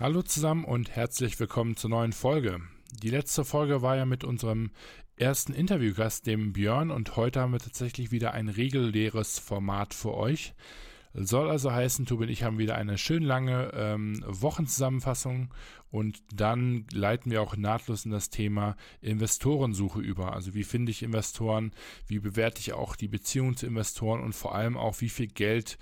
Hallo zusammen und herzlich willkommen zur neuen Folge. Die letzte Folge war ja mit unserem ersten Interviewgast, dem Björn, und heute haben wir tatsächlich wieder ein reguläres Format für euch. Soll also heißen, Tobi und ich haben wieder eine schön lange ähm, Wochenzusammenfassung und dann leiten wir auch nahtlos in das Thema Investorensuche über. Also wie finde ich Investoren, wie bewerte ich auch die Beziehung zu Investoren und vor allem auch, wie viel Geld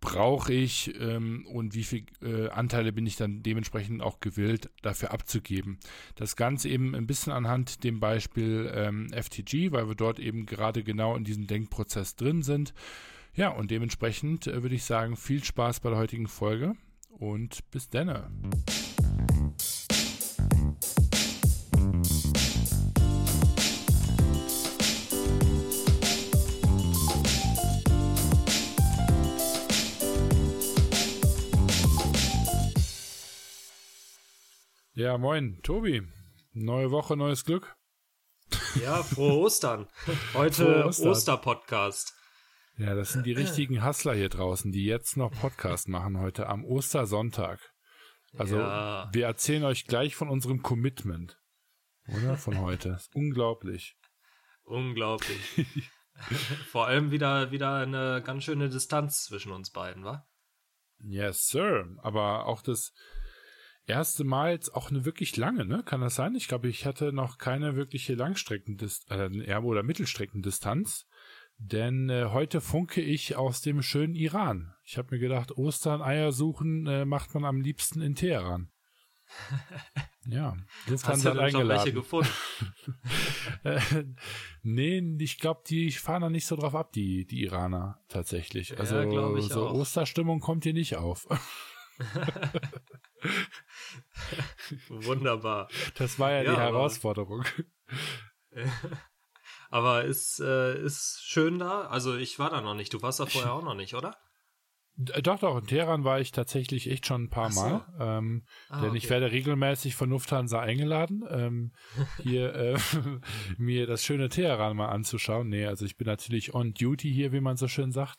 brauche ich ähm, und wie viel äh, Anteile bin ich dann dementsprechend auch gewillt dafür abzugeben. Das Ganze eben ein bisschen anhand dem Beispiel ähm, FTG, weil wir dort eben gerade genau in diesem Denkprozess drin sind. Ja, und dementsprechend äh, würde ich sagen, viel Spaß bei der heutigen Folge und bis denne. Ja, moin, Tobi. Neue Woche, neues Glück. Ja, frohe Ostern. Heute. Osterpodcast. Ja, das sind die richtigen Hustler hier draußen, die jetzt noch Podcast machen heute am Ostersonntag. Also ja. wir erzählen euch gleich von unserem Commitment, oder? Von heute. unglaublich. Unglaublich. Vor allem wieder wieder eine ganz schöne Distanz zwischen uns beiden, wa? Yes, sir. Aber auch das erste Mal jetzt auch eine wirklich lange, ne? Kann das sein? Ich glaube, ich hatte noch keine wirkliche Langstreckendistanz, äh, Erbe- oder Mittelstreckendistanz. Denn äh, heute funke ich aus dem schönen Iran. Ich habe mir gedacht, Ostern Eier suchen äh, macht man am liebsten in Teheran. ja, jetzt Hast du eingeladen. welche gefunden? äh, nee, ich glaube, die fahren da nicht so drauf ab, die, die Iraner tatsächlich. Also ja, so auch. Osterstimmung kommt hier nicht auf. Wunderbar. Das war ja, ja die Herausforderung. Aber ist, äh, ist schön da. Also ich war da noch nicht. Du warst da vorher auch noch nicht, oder? Doch, doch, in Teheran war ich tatsächlich echt schon ein paar so. Mal. Ähm, ah, denn okay. ich werde regelmäßig von Lufthansa eingeladen, ähm, hier äh, mir das schöne Teheran mal anzuschauen. Nee, also ich bin natürlich on duty hier, wie man so schön sagt.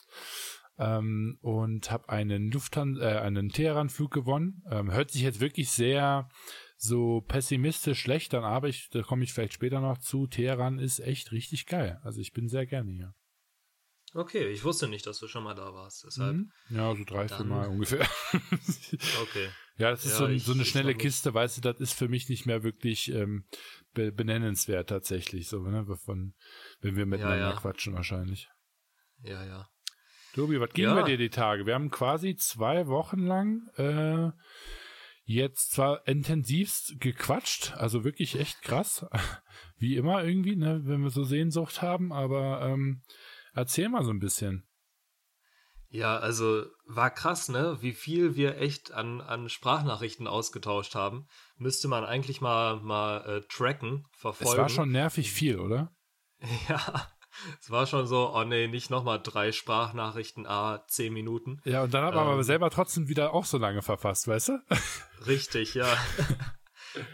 Ähm, und habe einen Lufthansa, äh, einen Teheran-Flug gewonnen. Ähm, hört sich jetzt wirklich sehr so pessimistisch schlecht an, aber ich, da komme ich vielleicht später noch zu. Teheran ist echt richtig geil. Also ich bin sehr gerne hier. Okay, ich wusste nicht, dass du schon mal da warst. Deshalb mhm. Ja, so drei, vier Mal ungefähr. okay. Ja, das ist ja, so, ich, so, eine schnelle Kiste, weißt du, das ist für mich nicht mehr wirklich ähm, be benennenswert tatsächlich, so, ne, von, wenn wir miteinander ja, ja. quatschen wahrscheinlich. Ja, ja. Tobi, was ging bei dir die Tage? Wir haben quasi zwei Wochen lang äh, jetzt zwar intensivst gequatscht, also wirklich echt krass, wie immer irgendwie, ne, wenn wir so Sehnsucht haben, aber ähm, erzähl mal so ein bisschen. Ja, also war krass, ne? Wie viel wir echt an, an Sprachnachrichten ausgetauscht haben. Müsste man eigentlich mal, mal äh, tracken, verfolgen. Es war schon nervig viel, oder? Ja, es war schon so, oh nee, nicht nochmal drei Sprachnachrichten, ah, zehn Minuten. Ja, und dann hat man ähm, aber selber trotzdem wieder auch so lange verfasst, weißt du? Richtig, ja.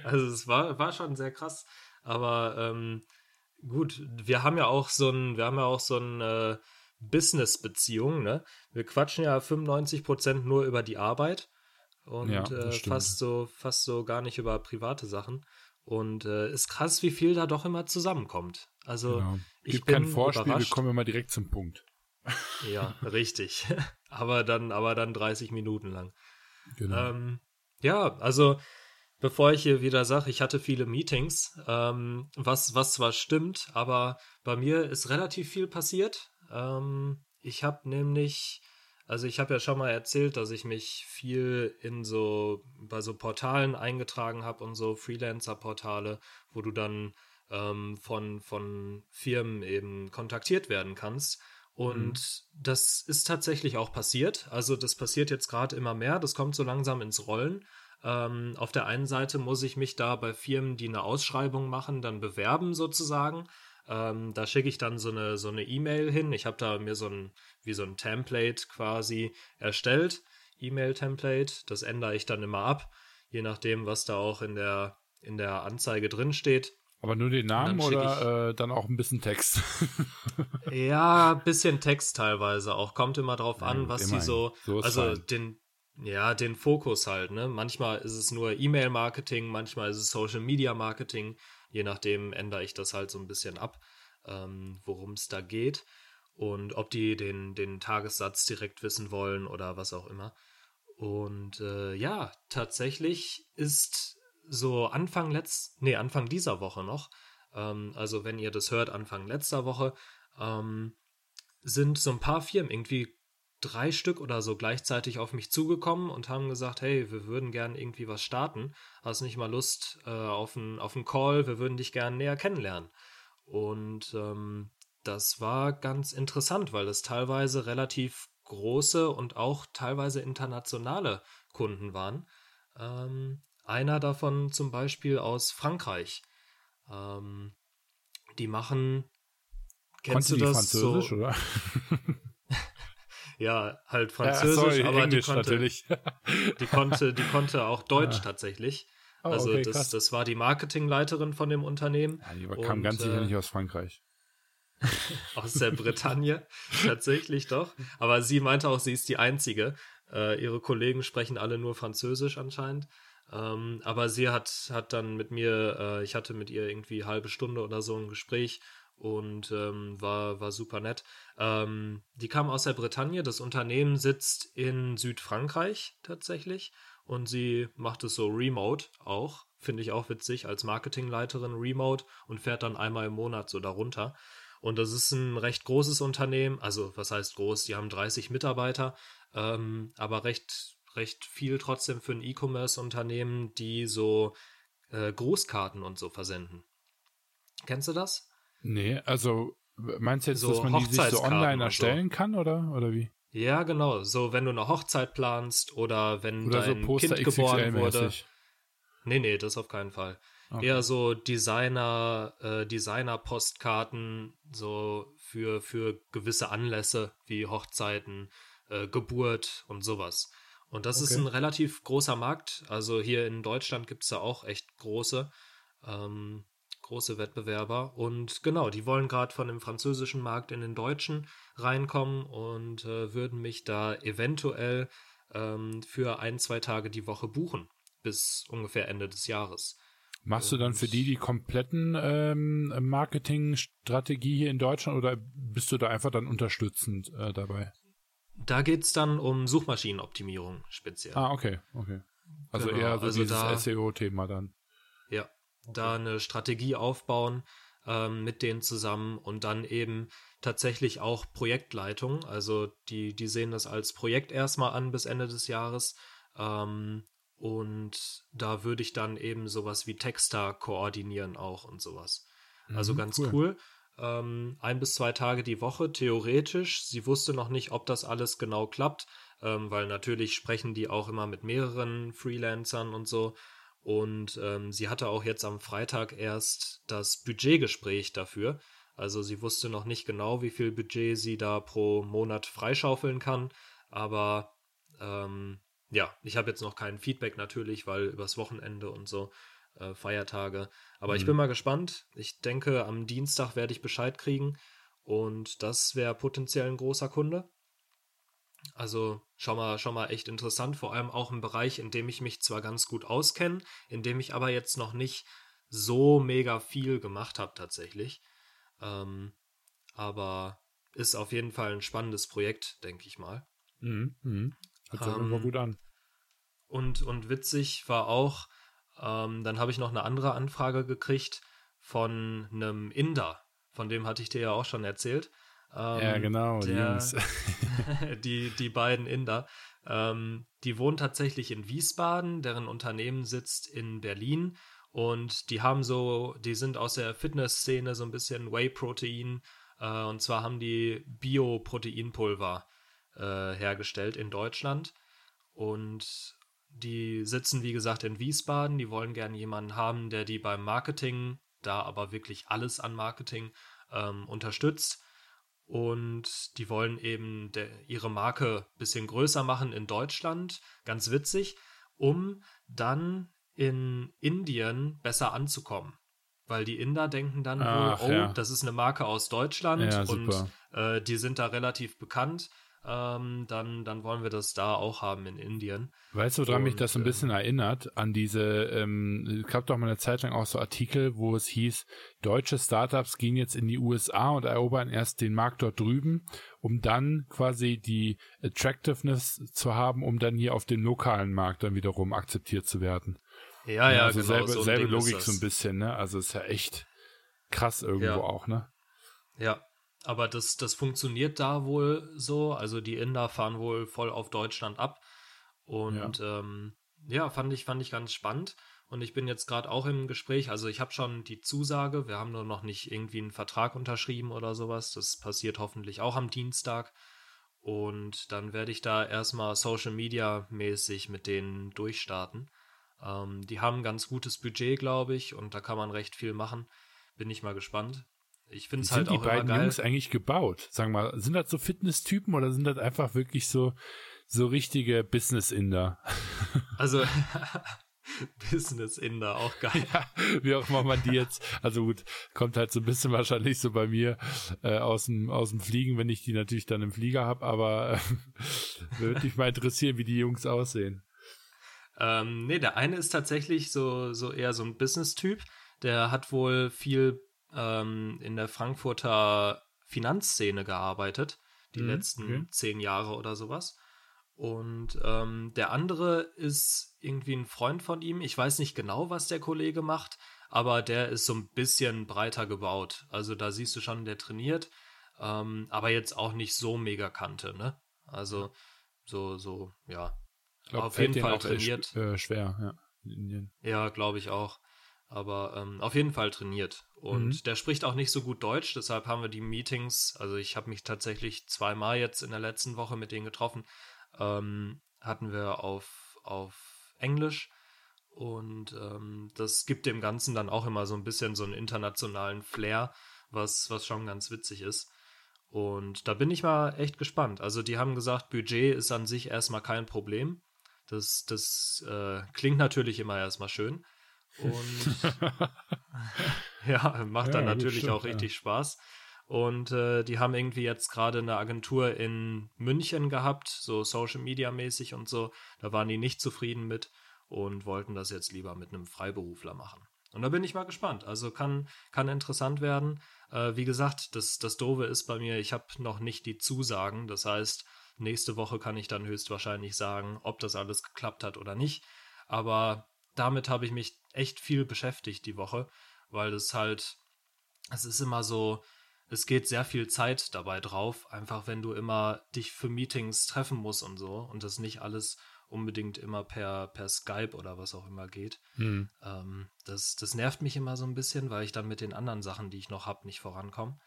also es war, war schon sehr krass. Aber ähm, gut, wir haben ja auch so ein, wir haben ja auch so ein äh, Business-Beziehung, ne? Wir quatschen ja 95% nur über die Arbeit und ja, äh, fast so, fast so gar nicht über private Sachen. Und äh, ist krass, wie viel da doch immer zusammenkommt. Also genau. ich Gibt bin kein Vorspiel, überrascht. wir kommen immer direkt zum Punkt. Ja, richtig. aber dann, aber dann 30 Minuten lang. Genau. Ähm, ja, also bevor ich hier wieder sage, ich hatte viele Meetings, ähm, was, was zwar stimmt, aber bei mir ist relativ viel passiert. Ähm, ich habe nämlich also ich habe ja schon mal erzählt, dass ich mich viel in so bei so Portalen eingetragen habe und so Freelancer-Portale, wo du dann ähm, von von Firmen eben kontaktiert werden kannst. Und mhm. das ist tatsächlich auch passiert. Also das passiert jetzt gerade immer mehr. Das kommt so langsam ins Rollen. Ähm, auf der einen Seite muss ich mich da bei Firmen, die eine Ausschreibung machen, dann bewerben sozusagen. Ähm, da schicke ich dann so eine so eine E-Mail hin. Ich habe da mir so ein wie so ein Template quasi erstellt, E-Mail-Template. Das ändere ich dann immer ab, je nachdem, was da auch in der in der Anzeige drin steht. Aber nur den Namen oder äh, dann auch ein bisschen Text? ja, bisschen Text teilweise auch. Kommt immer drauf ja, an, was sie so, so also fein. den ja, den Fokus halt, ne? Manchmal ist es nur E-Mail-Marketing, manchmal ist es Social-Media-Marketing. Je nachdem ändere ich das halt so ein bisschen ab, ähm, worum es da geht und ob die den, den Tagessatz direkt wissen wollen oder was auch immer. Und äh, ja, tatsächlich ist so Anfang letzt, nee, Anfang dieser Woche noch, ähm, also wenn ihr das hört, Anfang letzter Woche, ähm, sind so ein paar Firmen irgendwie drei Stück oder so gleichzeitig auf mich zugekommen und haben gesagt, hey, wir würden gern irgendwie was starten. Hast nicht mal Lust äh, auf einen auf Call? Wir würden dich gern näher kennenlernen. Und ähm, das war ganz interessant, weil es teilweise relativ große und auch teilweise internationale Kunden waren. Ähm, einer davon zum Beispiel aus Frankreich. Ähm, die machen. Kennst Konnte du das? Französisch, so, oder? ja, halt Französisch, ja, sorry, aber Englisch die konnte, natürlich. die konnte, die konnte auch Deutsch ja. tatsächlich. Oh, also okay, das, das war die Marketingleiterin von dem Unternehmen. Ja, die kam ganz sicher äh, nicht aus Frankreich. aus der Bretagne, tatsächlich doch. Aber sie meinte auch, sie ist die Einzige. Äh, ihre Kollegen sprechen alle nur Französisch anscheinend. Ähm, aber sie hat, hat dann mit mir, äh, ich hatte mit ihr irgendwie halbe Stunde oder so ein Gespräch und ähm, war, war super nett. Ähm, die kam aus der Bretagne, das Unternehmen sitzt in Südfrankreich tatsächlich und sie macht es so remote auch. Finde ich auch witzig als Marketingleiterin remote und fährt dann einmal im Monat so darunter. Und das ist ein recht großes Unternehmen, also was heißt groß, die haben 30 Mitarbeiter, ähm, aber recht, recht viel trotzdem für ein E-Commerce-Unternehmen, die so äh, Grußkarten und so versenden. Kennst du das? Nee, also meinst du jetzt, so dass man die sich so online erstellen so. kann oder, oder wie? Ja, genau. So, wenn du eine Hochzeit planst oder wenn oder dein so Kind geboren wurde. Nee, nee, das auf keinen Fall. Okay. Eher so Designer, äh, Designer-Postkarten, so für, für gewisse Anlässe wie Hochzeiten, äh, Geburt und sowas. Und das okay. ist ein relativ großer Markt. Also hier in Deutschland gibt es da auch echt große, ähm, große Wettbewerber. Und genau, die wollen gerade von dem französischen Markt in den deutschen reinkommen und äh, würden mich da eventuell ähm, für ein, zwei Tage die Woche buchen bis ungefähr Ende des Jahres. Machst du dann für die die kompletten ähm, Marketingstrategie hier in Deutschland oder bist du da einfach dann unterstützend äh, dabei? Da geht es dann um Suchmaschinenoptimierung speziell. Ah, okay, okay. Also genau, eher so also dieses SEO-Thema dann. Ja, da eine Strategie aufbauen ähm, mit denen zusammen und dann eben tatsächlich auch Projektleitung. Also die, die sehen das als Projekt erstmal an bis Ende des Jahres ähm, und da würde ich dann eben sowas wie Texter koordinieren auch und sowas. Also mhm, ganz cool. cool. Ähm, ein bis zwei Tage die Woche, theoretisch. Sie wusste noch nicht, ob das alles genau klappt, ähm, weil natürlich sprechen die auch immer mit mehreren Freelancern und so. Und ähm, sie hatte auch jetzt am Freitag erst das Budgetgespräch dafür. Also sie wusste noch nicht genau, wie viel Budget sie da pro Monat freischaufeln kann. Aber ähm, ja, ich habe jetzt noch kein Feedback natürlich, weil übers Wochenende und so äh, Feiertage. Aber mhm. ich bin mal gespannt. Ich denke, am Dienstag werde ich Bescheid kriegen und das wäre potenziell ein großer Kunde. Also schon mal, schon mal echt interessant, vor allem auch im Bereich, in dem ich mich zwar ganz gut auskenne, in dem ich aber jetzt noch nicht so mega viel gemacht habe tatsächlich. Ähm, aber ist auf jeden Fall ein spannendes Projekt, denke ich mal. Mhm, mh. Hört sich ähm, gut an. Und, und witzig war auch, ähm, dann habe ich noch eine andere Anfrage gekriegt von einem Inder. Von dem hatte ich dir ja auch schon erzählt. Ähm, ja, genau, der, die, die beiden Inder. Ähm, die wohnen tatsächlich in Wiesbaden, deren Unternehmen sitzt in Berlin und die haben so, die sind aus der Fitnessszene so ein bisschen Whey-Protein äh, und zwar haben die Bio-Proteinpulver äh, hergestellt in Deutschland. Und die sitzen, wie gesagt, in Wiesbaden. Die wollen gerne jemanden haben, der die beim Marketing, da aber wirklich alles an Marketing ähm, unterstützt. Und die wollen eben ihre Marke ein bisschen größer machen in Deutschland. Ganz witzig, um dann in Indien besser anzukommen. Weil die Inder denken dann Ach, wohl, oh, ja. das ist eine Marke aus Deutschland ja, und äh, die sind da relativ bekannt ähm, dann, dann wollen wir das da auch haben in Indien. Weißt du, woran mich das so ein bisschen ähm, erinnert? An diese, ähm, es gab doch mal eine Zeit lang auch so Artikel, wo es hieß, deutsche Startups gehen jetzt in die USA und erobern erst den Markt dort drüben, um dann quasi die Attractiveness zu haben, um dann hier auf dem lokalen Markt dann wiederum akzeptiert zu werden. Ja, ja, also genau. Selbe, so selbe Logik so ein bisschen, ne? Also ist ja echt krass irgendwo ja. auch, ne? Ja, aber das, das funktioniert da wohl so. Also die Inder fahren wohl voll auf Deutschland ab. Und ja, ähm, ja fand, ich, fand ich ganz spannend. Und ich bin jetzt gerade auch im Gespräch. Also ich habe schon die Zusage. Wir haben nur noch nicht irgendwie einen Vertrag unterschrieben oder sowas. Das passiert hoffentlich auch am Dienstag. Und dann werde ich da erstmal Social Media mäßig mit denen durchstarten. Ähm, die haben ein ganz gutes Budget, glaube ich, und da kann man recht viel machen. Bin ich mal gespannt. Ich finde es halt auch die beiden Jungs eigentlich gebaut? Sagen wir mal, sind das so Fitness-Typen oder sind das einfach wirklich so, so richtige Business-Inder? Also, Business-Inder, auch geil. Ja, wie auch immer man die jetzt, also gut, kommt halt so ein bisschen wahrscheinlich so bei mir äh, aus, dem, aus dem Fliegen, wenn ich die natürlich dann im Flieger habe, aber äh, würde mich mal interessieren, wie die Jungs aussehen. Ähm, nee, der eine ist tatsächlich so, so eher so ein Business-Typ. Der hat wohl viel ähm, in der Frankfurter Finanzszene gearbeitet, die mhm, letzten okay. zehn Jahre oder sowas. Und ähm, der andere ist irgendwie ein Freund von ihm. Ich weiß nicht genau, was der Kollege macht, aber der ist so ein bisschen breiter gebaut. Also da siehst du schon, der trainiert, ähm, aber jetzt auch nicht so mega Kante, ne? Also so, so, ja. Glaub, auf jeden Fall trainiert. Äh, schwer, ja. Ja, glaube ich auch aber ähm, auf jeden Fall trainiert. Und mhm. der spricht auch nicht so gut Deutsch, deshalb haben wir die Meetings, also ich habe mich tatsächlich zweimal jetzt in der letzten Woche mit denen getroffen, ähm, hatten wir auf, auf Englisch. Und ähm, das gibt dem Ganzen dann auch immer so ein bisschen so einen internationalen Flair, was, was schon ganz witzig ist. Und da bin ich mal echt gespannt. Also die haben gesagt, Budget ist an sich erstmal kein Problem. Das, das äh, klingt natürlich immer erstmal schön. Und ja, macht dann ja, natürlich stimmt, auch richtig ja. Spaß. Und äh, die haben irgendwie jetzt gerade eine Agentur in München gehabt, so Social Media mäßig und so. Da waren die nicht zufrieden mit und wollten das jetzt lieber mit einem Freiberufler machen. Und da bin ich mal gespannt. Also kann, kann interessant werden. Äh, wie gesagt, das, das Doofe ist bei mir, ich habe noch nicht die Zusagen. Das heißt, nächste Woche kann ich dann höchstwahrscheinlich sagen, ob das alles geklappt hat oder nicht. Aber damit habe ich mich echt viel beschäftigt die Woche, weil es halt, es ist immer so, es geht sehr viel Zeit dabei drauf, einfach wenn du immer dich für Meetings treffen musst und so und das nicht alles unbedingt immer per, per Skype oder was auch immer geht. Hm. Ähm, das, das nervt mich immer so ein bisschen, weil ich dann mit den anderen Sachen, die ich noch habe, nicht vorankomme.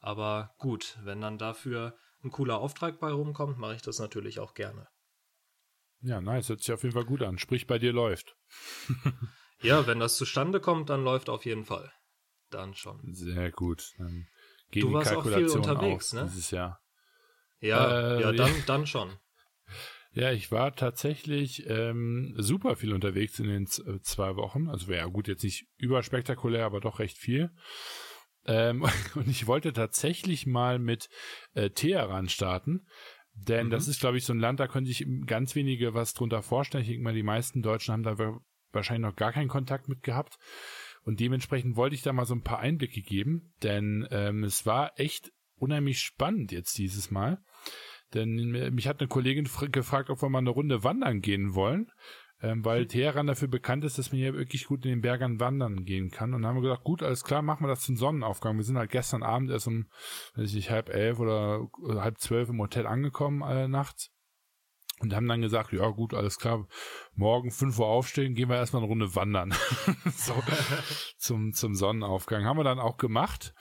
Aber gut, wenn dann dafür ein cooler Auftrag bei rumkommt, mache ich das natürlich auch gerne. Ja, nice. Hört sich auf jeden Fall gut an. Sprich, bei dir läuft. ja, wenn das zustande kommt, dann läuft auf jeden Fall. Dann schon. Sehr gut. Dann geht du warst auch viel unterwegs, ne? Dieses Jahr. Ja, äh, ja, dann, dann schon. Ja, ich war tatsächlich ähm, super viel unterwegs in den äh, zwei Wochen. Also wäre ja gut, jetzt nicht überspektakulär, aber doch recht viel. Ähm, und ich wollte tatsächlich mal mit äh, Teheran starten. Denn mhm. das ist, glaube ich, so ein Land, da können sich ganz wenige was drunter vorstellen. Ich denke mal, die meisten Deutschen haben da wahrscheinlich noch gar keinen Kontakt mit gehabt. Und dementsprechend wollte ich da mal so ein paar Einblicke geben, denn ähm, es war echt unheimlich spannend jetzt dieses Mal. Denn mich hat eine Kollegin gefragt, ob wir mal eine Runde wandern gehen wollen ähm, weil hm. Teheran dafür bekannt ist, dass man hier wirklich gut in den Bergen wandern gehen kann. Und dann haben wir gesagt, gut, alles klar, machen wir das zum Sonnenaufgang. Wir sind halt gestern Abend erst um, weiß ich nicht, halb elf oder halb zwölf im Hotel angekommen äh, nachts. Und haben dann gesagt, ja gut, alles klar, morgen fünf Uhr aufstehen, gehen wir erstmal eine Runde wandern. so, zum, zum Sonnenaufgang. Haben wir dann auch gemacht.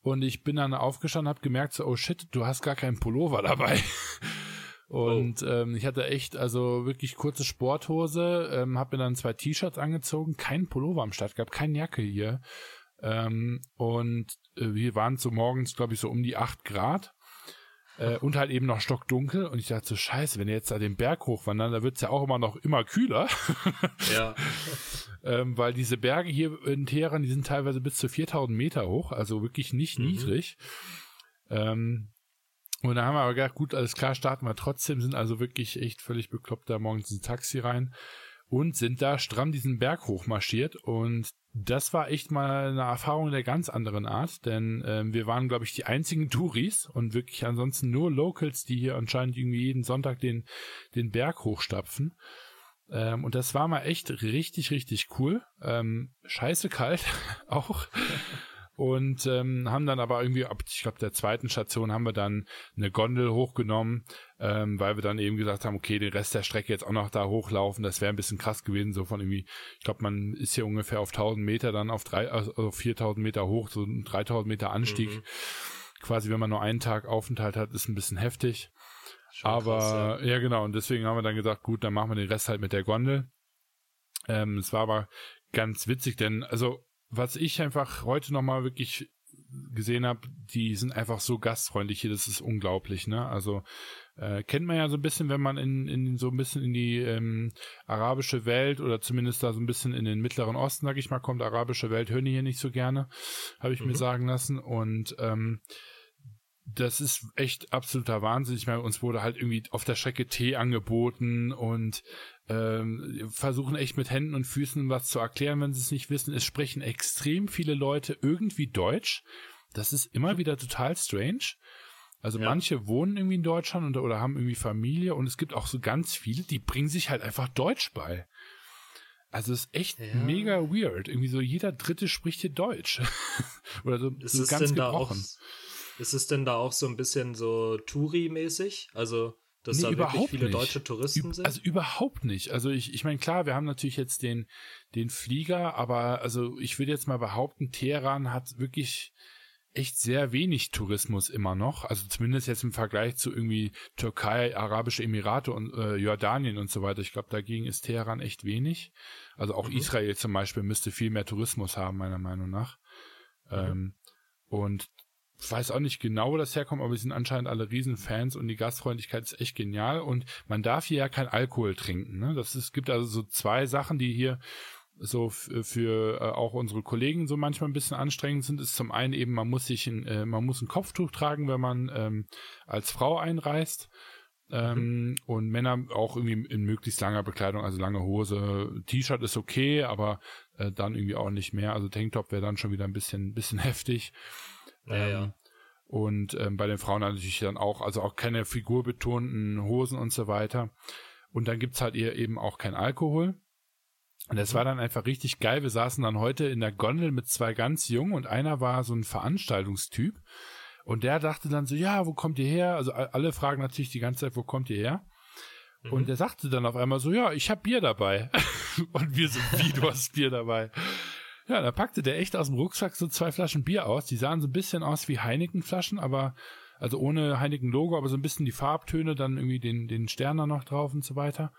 Und ich bin dann aufgestanden, habe gemerkt, so, oh shit, du hast gar keinen Pullover dabei. Und oh. ähm, ich hatte echt, also wirklich kurze Sporthose, ähm, habe mir dann zwei T-Shirts angezogen, kein Pullover am Start gehabt, keine Jacke hier. Ähm, und äh, wir waren so morgens, glaube ich, so um die acht Grad. Äh, und halt eben noch stockdunkel. Und ich dachte so, scheiße, wenn ihr jetzt da den Berg hochwandern, da wird's ja auch immer noch immer kühler. ja. ähm, weil diese Berge hier in Teheran, die sind teilweise bis zu 4000 Meter hoch, also wirklich nicht mhm. niedrig. Ähm, Und da haben wir aber gedacht, gut, alles klar, starten wir trotzdem, sind also wirklich echt völlig bekloppt da morgens ins Taxi rein und sind da stramm diesen Berg hochmarschiert und das war echt mal eine Erfahrung der ganz anderen Art, denn ähm, wir waren, glaube ich, die einzigen Touris und wirklich ansonsten nur Locals, die hier anscheinend irgendwie jeden Sonntag den, den Berg hochstapfen. Ähm, und das war mal echt richtig, richtig cool. Ähm, scheiße kalt auch und ähm, haben dann aber irgendwie ab, ich glaube, der zweiten Station haben wir dann eine Gondel hochgenommen, ähm, weil wir dann eben gesagt haben, okay, den Rest der Strecke jetzt auch noch da hochlaufen, das wäre ein bisschen krass gewesen, so von irgendwie, ich glaube, man ist hier ungefähr auf 1000 Meter, dann auf drei, also 4000 Meter hoch, so ein 3000 Meter Anstieg. Mhm. Quasi, wenn man nur einen Tag Aufenthalt hat, ist ein bisschen heftig. Schon aber krass, ja. ja. genau, und deswegen haben wir dann gesagt, gut, dann machen wir den Rest halt mit der Gondel. Ähm, es war aber ganz witzig, denn also was ich einfach heute nochmal wirklich gesehen habe, die sind einfach so gastfreundlich hier, das ist unglaublich, ne? Also äh, kennt man ja so ein bisschen, wenn man in, in so ein bisschen in die ähm, arabische Welt oder zumindest da so ein bisschen in den Mittleren Osten, sag ich mal, kommt arabische Welt, hören die hier nicht so gerne, habe ich mhm. mir sagen lassen. Und ähm, das ist echt absoluter Wahnsinn. Ich meine, uns wurde halt irgendwie auf der Strecke Tee angeboten und ähm, versuchen echt mit Händen und Füßen was zu erklären, wenn sie es nicht wissen. Es sprechen extrem viele Leute irgendwie Deutsch. Das ist immer wieder total strange. Also ja. manche wohnen irgendwie in Deutschland oder, oder haben irgendwie Familie und es gibt auch so ganz viele, die bringen sich halt einfach Deutsch bei. Also es ist echt ja. mega weird. Irgendwie so jeder Dritte spricht hier Deutsch. oder so, ist so ganz gebrochen. Auch, ist es denn da auch so ein bisschen so Touri-mäßig? Also dass nee, da wirklich viele nicht. deutsche Touristen sind? Also überhaupt nicht. Also ich, ich meine, klar, wir haben natürlich jetzt den, den Flieger, aber also ich würde jetzt mal behaupten, Teheran hat wirklich echt sehr wenig Tourismus immer noch. Also zumindest jetzt im Vergleich zu irgendwie Türkei, Arabische Emirate und äh, Jordanien und so weiter. Ich glaube, dagegen ist Teheran echt wenig. Also auch mhm. Israel zum Beispiel müsste viel mehr Tourismus haben, meiner Meinung nach. Mhm. Ähm, und weiß auch nicht genau, wo das herkommt, aber wir sind anscheinend alle Riesenfans und die Gastfreundlichkeit ist echt genial und man darf hier ja kein Alkohol trinken. Ne? Das ist, es gibt also so zwei Sachen, die hier so für äh, auch unsere Kollegen so manchmal ein bisschen anstrengend sind, ist zum einen eben, man muss sich ein, äh, man muss ein Kopftuch tragen, wenn man ähm, als Frau einreist. Ähm, mhm. Und Männer auch irgendwie in möglichst langer Bekleidung, also lange Hose. T-Shirt ist okay, aber äh, dann irgendwie auch nicht mehr. Also Tanktop wäre dann schon wieder ein bisschen, bisschen heftig. Ja, ähm, ja. Und ähm, bei den Frauen natürlich dann auch, also auch keine figurbetonten Hosen und so weiter. Und dann gibt's halt eben auch kein Alkohol. Und das war dann einfach richtig geil. Wir saßen dann heute in der Gondel mit zwei ganz jungen und einer war so ein Veranstaltungstyp. Und der dachte dann so, ja, wo kommt ihr her? Also alle fragen natürlich die ganze Zeit, wo kommt ihr her? Mhm. Und der sagte dann auf einmal so, ja, ich hab Bier dabei. und wir so, wie, du hast Bier dabei? Ja, da packte der echt aus dem Rucksack so zwei Flaschen Bier aus. Die sahen so ein bisschen aus wie Heineken-Flaschen, aber also ohne Heineken-Logo, aber so ein bisschen die Farbtöne, dann irgendwie den, den Stern da noch drauf und so weiter.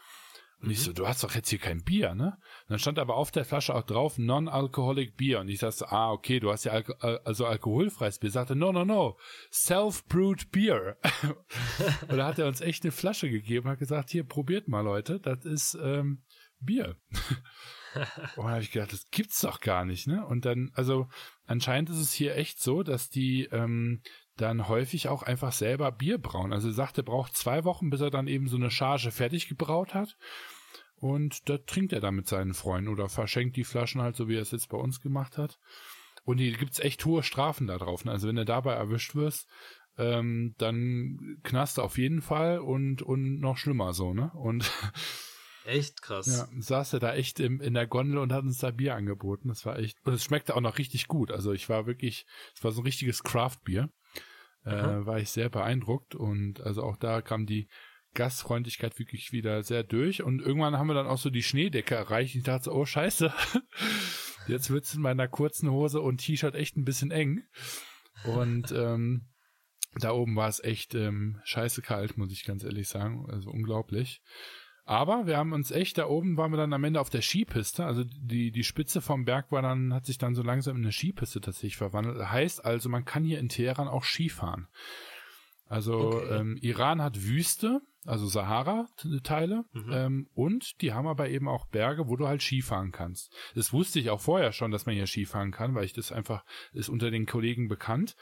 Und mhm. ich so, du hast doch jetzt hier kein Bier, ne? Und dann stand aber auf der Flasche auch drauf Non-Alcoholic Bier. Und ich dachte, ah, okay, du hast ja Alko äh, also alkoholfreies Bier. Ich sagte, no, no, no, Self-Brewed Beer. und da hat er uns echt eine Flasche gegeben, hat gesagt, hier, probiert mal, Leute, das ist ähm, Bier. und dann habe ich gedacht, das gibt's doch gar nicht, ne? Und dann, also anscheinend ist es hier echt so, dass die ähm, dann häufig auch einfach selber Bier brauen. Also er sagt, er braucht zwei Wochen, bis er dann eben so eine Charge fertig gebraut hat. Und da trinkt er dann mit seinen Freunden oder verschenkt die Flaschen halt so, wie er es jetzt bei uns gemacht hat. Und hier gibt's echt hohe Strafen da drauf. Ne? Also wenn du dabei erwischt wirst, ähm, dann knast auf jeden Fall und, und noch schlimmer so, ne? Und Echt krass. Ja, saß er da echt im, in der Gondel und hat uns da Bier angeboten. Das war echt, und es schmeckte auch noch richtig gut. Also ich war wirklich, es war so ein richtiges Craft-Bier. Äh, war ich sehr beeindruckt und also auch da kam die Gastfreundlichkeit wirklich wieder sehr durch und irgendwann haben wir dann auch so die Schneedecke erreicht. Ich dachte so, oh scheiße, jetzt wird's in meiner kurzen Hose und T-Shirt echt ein bisschen eng. Und ähm, da oben war es echt ähm, scheiße kalt, muss ich ganz ehrlich sagen. Also unglaublich. Aber wir haben uns echt, da oben waren wir dann am Ende auf der Skipiste. Also die, die Spitze vom Berg war dann, hat sich dann so langsam in eine Skipiste tatsächlich verwandelt. Heißt also, man kann hier in Teheran auch Skifahren. Also okay. ähm, Iran hat Wüste, also Sahara-Teile, mhm. ähm, und die haben aber eben auch Berge, wo du halt Skifahren kannst. Das wusste ich auch vorher schon, dass man hier Skifahren kann, weil ich das einfach, ist unter den Kollegen bekannt.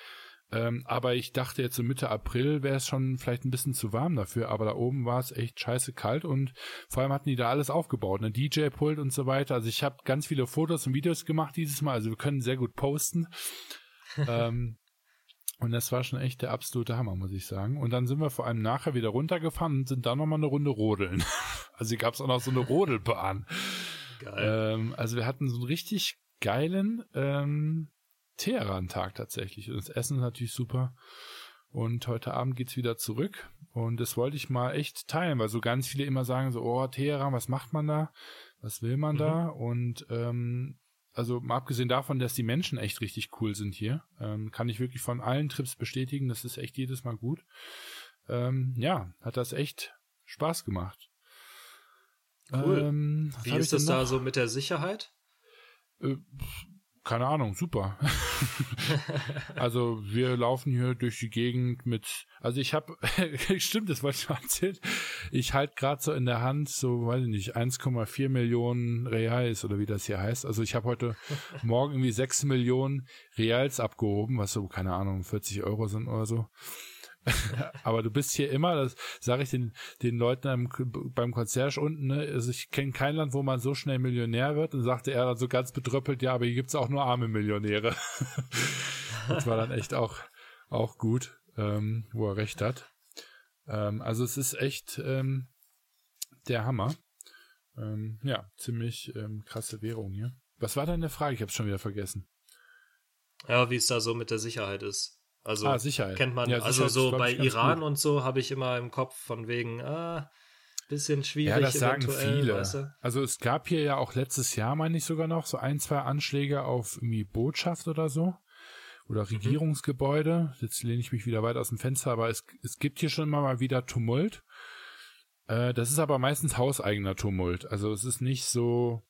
Ähm, aber ich dachte jetzt so Mitte April wäre es schon vielleicht ein bisschen zu warm dafür, aber da oben war es echt scheiße kalt und vor allem hatten die da alles aufgebaut, ne DJ-Pult und so weiter. Also ich habe ganz viele Fotos und Videos gemacht dieses Mal, also wir können sehr gut posten. ähm, und das war schon echt der absolute Hammer, muss ich sagen. Und dann sind wir vor allem nachher wieder runtergefahren und sind da nochmal eine Runde rodeln. Also hier gab es auch noch so eine Rodelbahn. Geil. Ähm, also wir hatten so einen richtig geilen ähm, Teheran-Tag tatsächlich. Das Essen ist natürlich super. Und heute Abend geht's wieder zurück. Und das wollte ich mal echt teilen, weil so ganz viele immer sagen so, oh, Teheran, was macht man da? Was will man mhm. da? Und ähm, also mal abgesehen davon, dass die Menschen echt richtig cool sind hier, ähm, kann ich wirklich von allen Trips bestätigen. Das ist echt jedes Mal gut. Ähm, ja, hat das echt Spaß gemacht. Cool. Ähm, Wie ist das da so mit der Sicherheit? Äh, keine Ahnung, super. also wir laufen hier durch die Gegend mit, also ich habe, stimmt, das wollte ich mal erzählen, ich halte gerade so in der Hand so, weiß ich nicht, 1,4 Millionen Reals oder wie das hier heißt. Also ich habe heute Morgen irgendwie 6 Millionen Reals abgehoben, was so, keine Ahnung, 40 Euro sind oder so. aber du bist hier immer, das sage ich den, den Leuten am, beim Concierge unten, ne? also ich kenne kein Land, wo man so schnell Millionär wird. Und sagte er dann so ganz bedröppelt, ja, aber hier gibt's auch nur arme Millionäre. das war dann echt auch, auch gut, ähm, wo er recht hat. Ähm, also es ist echt ähm, der Hammer. Ähm, ja, ziemlich ähm, krasse Währung hier. Was war deine Frage? Ich habe schon wieder vergessen. Ja, wie es da so mit der Sicherheit ist. Also ah, kennt man, ja, also so bei Iran und so habe ich immer im Kopf von wegen, ah, bisschen schwierig. Ja, das sagen viele. Weißt du? Also es gab hier ja auch letztes Jahr, meine ich sogar noch, so ein, zwei Anschläge auf irgendwie Botschaft oder so. Oder mhm. Regierungsgebäude. Mhm. Jetzt lehne ich mich wieder weit aus dem Fenster, aber es, es gibt hier schon immer mal wieder Tumult. Äh, das ist aber meistens hauseigener Tumult. Also es ist nicht so,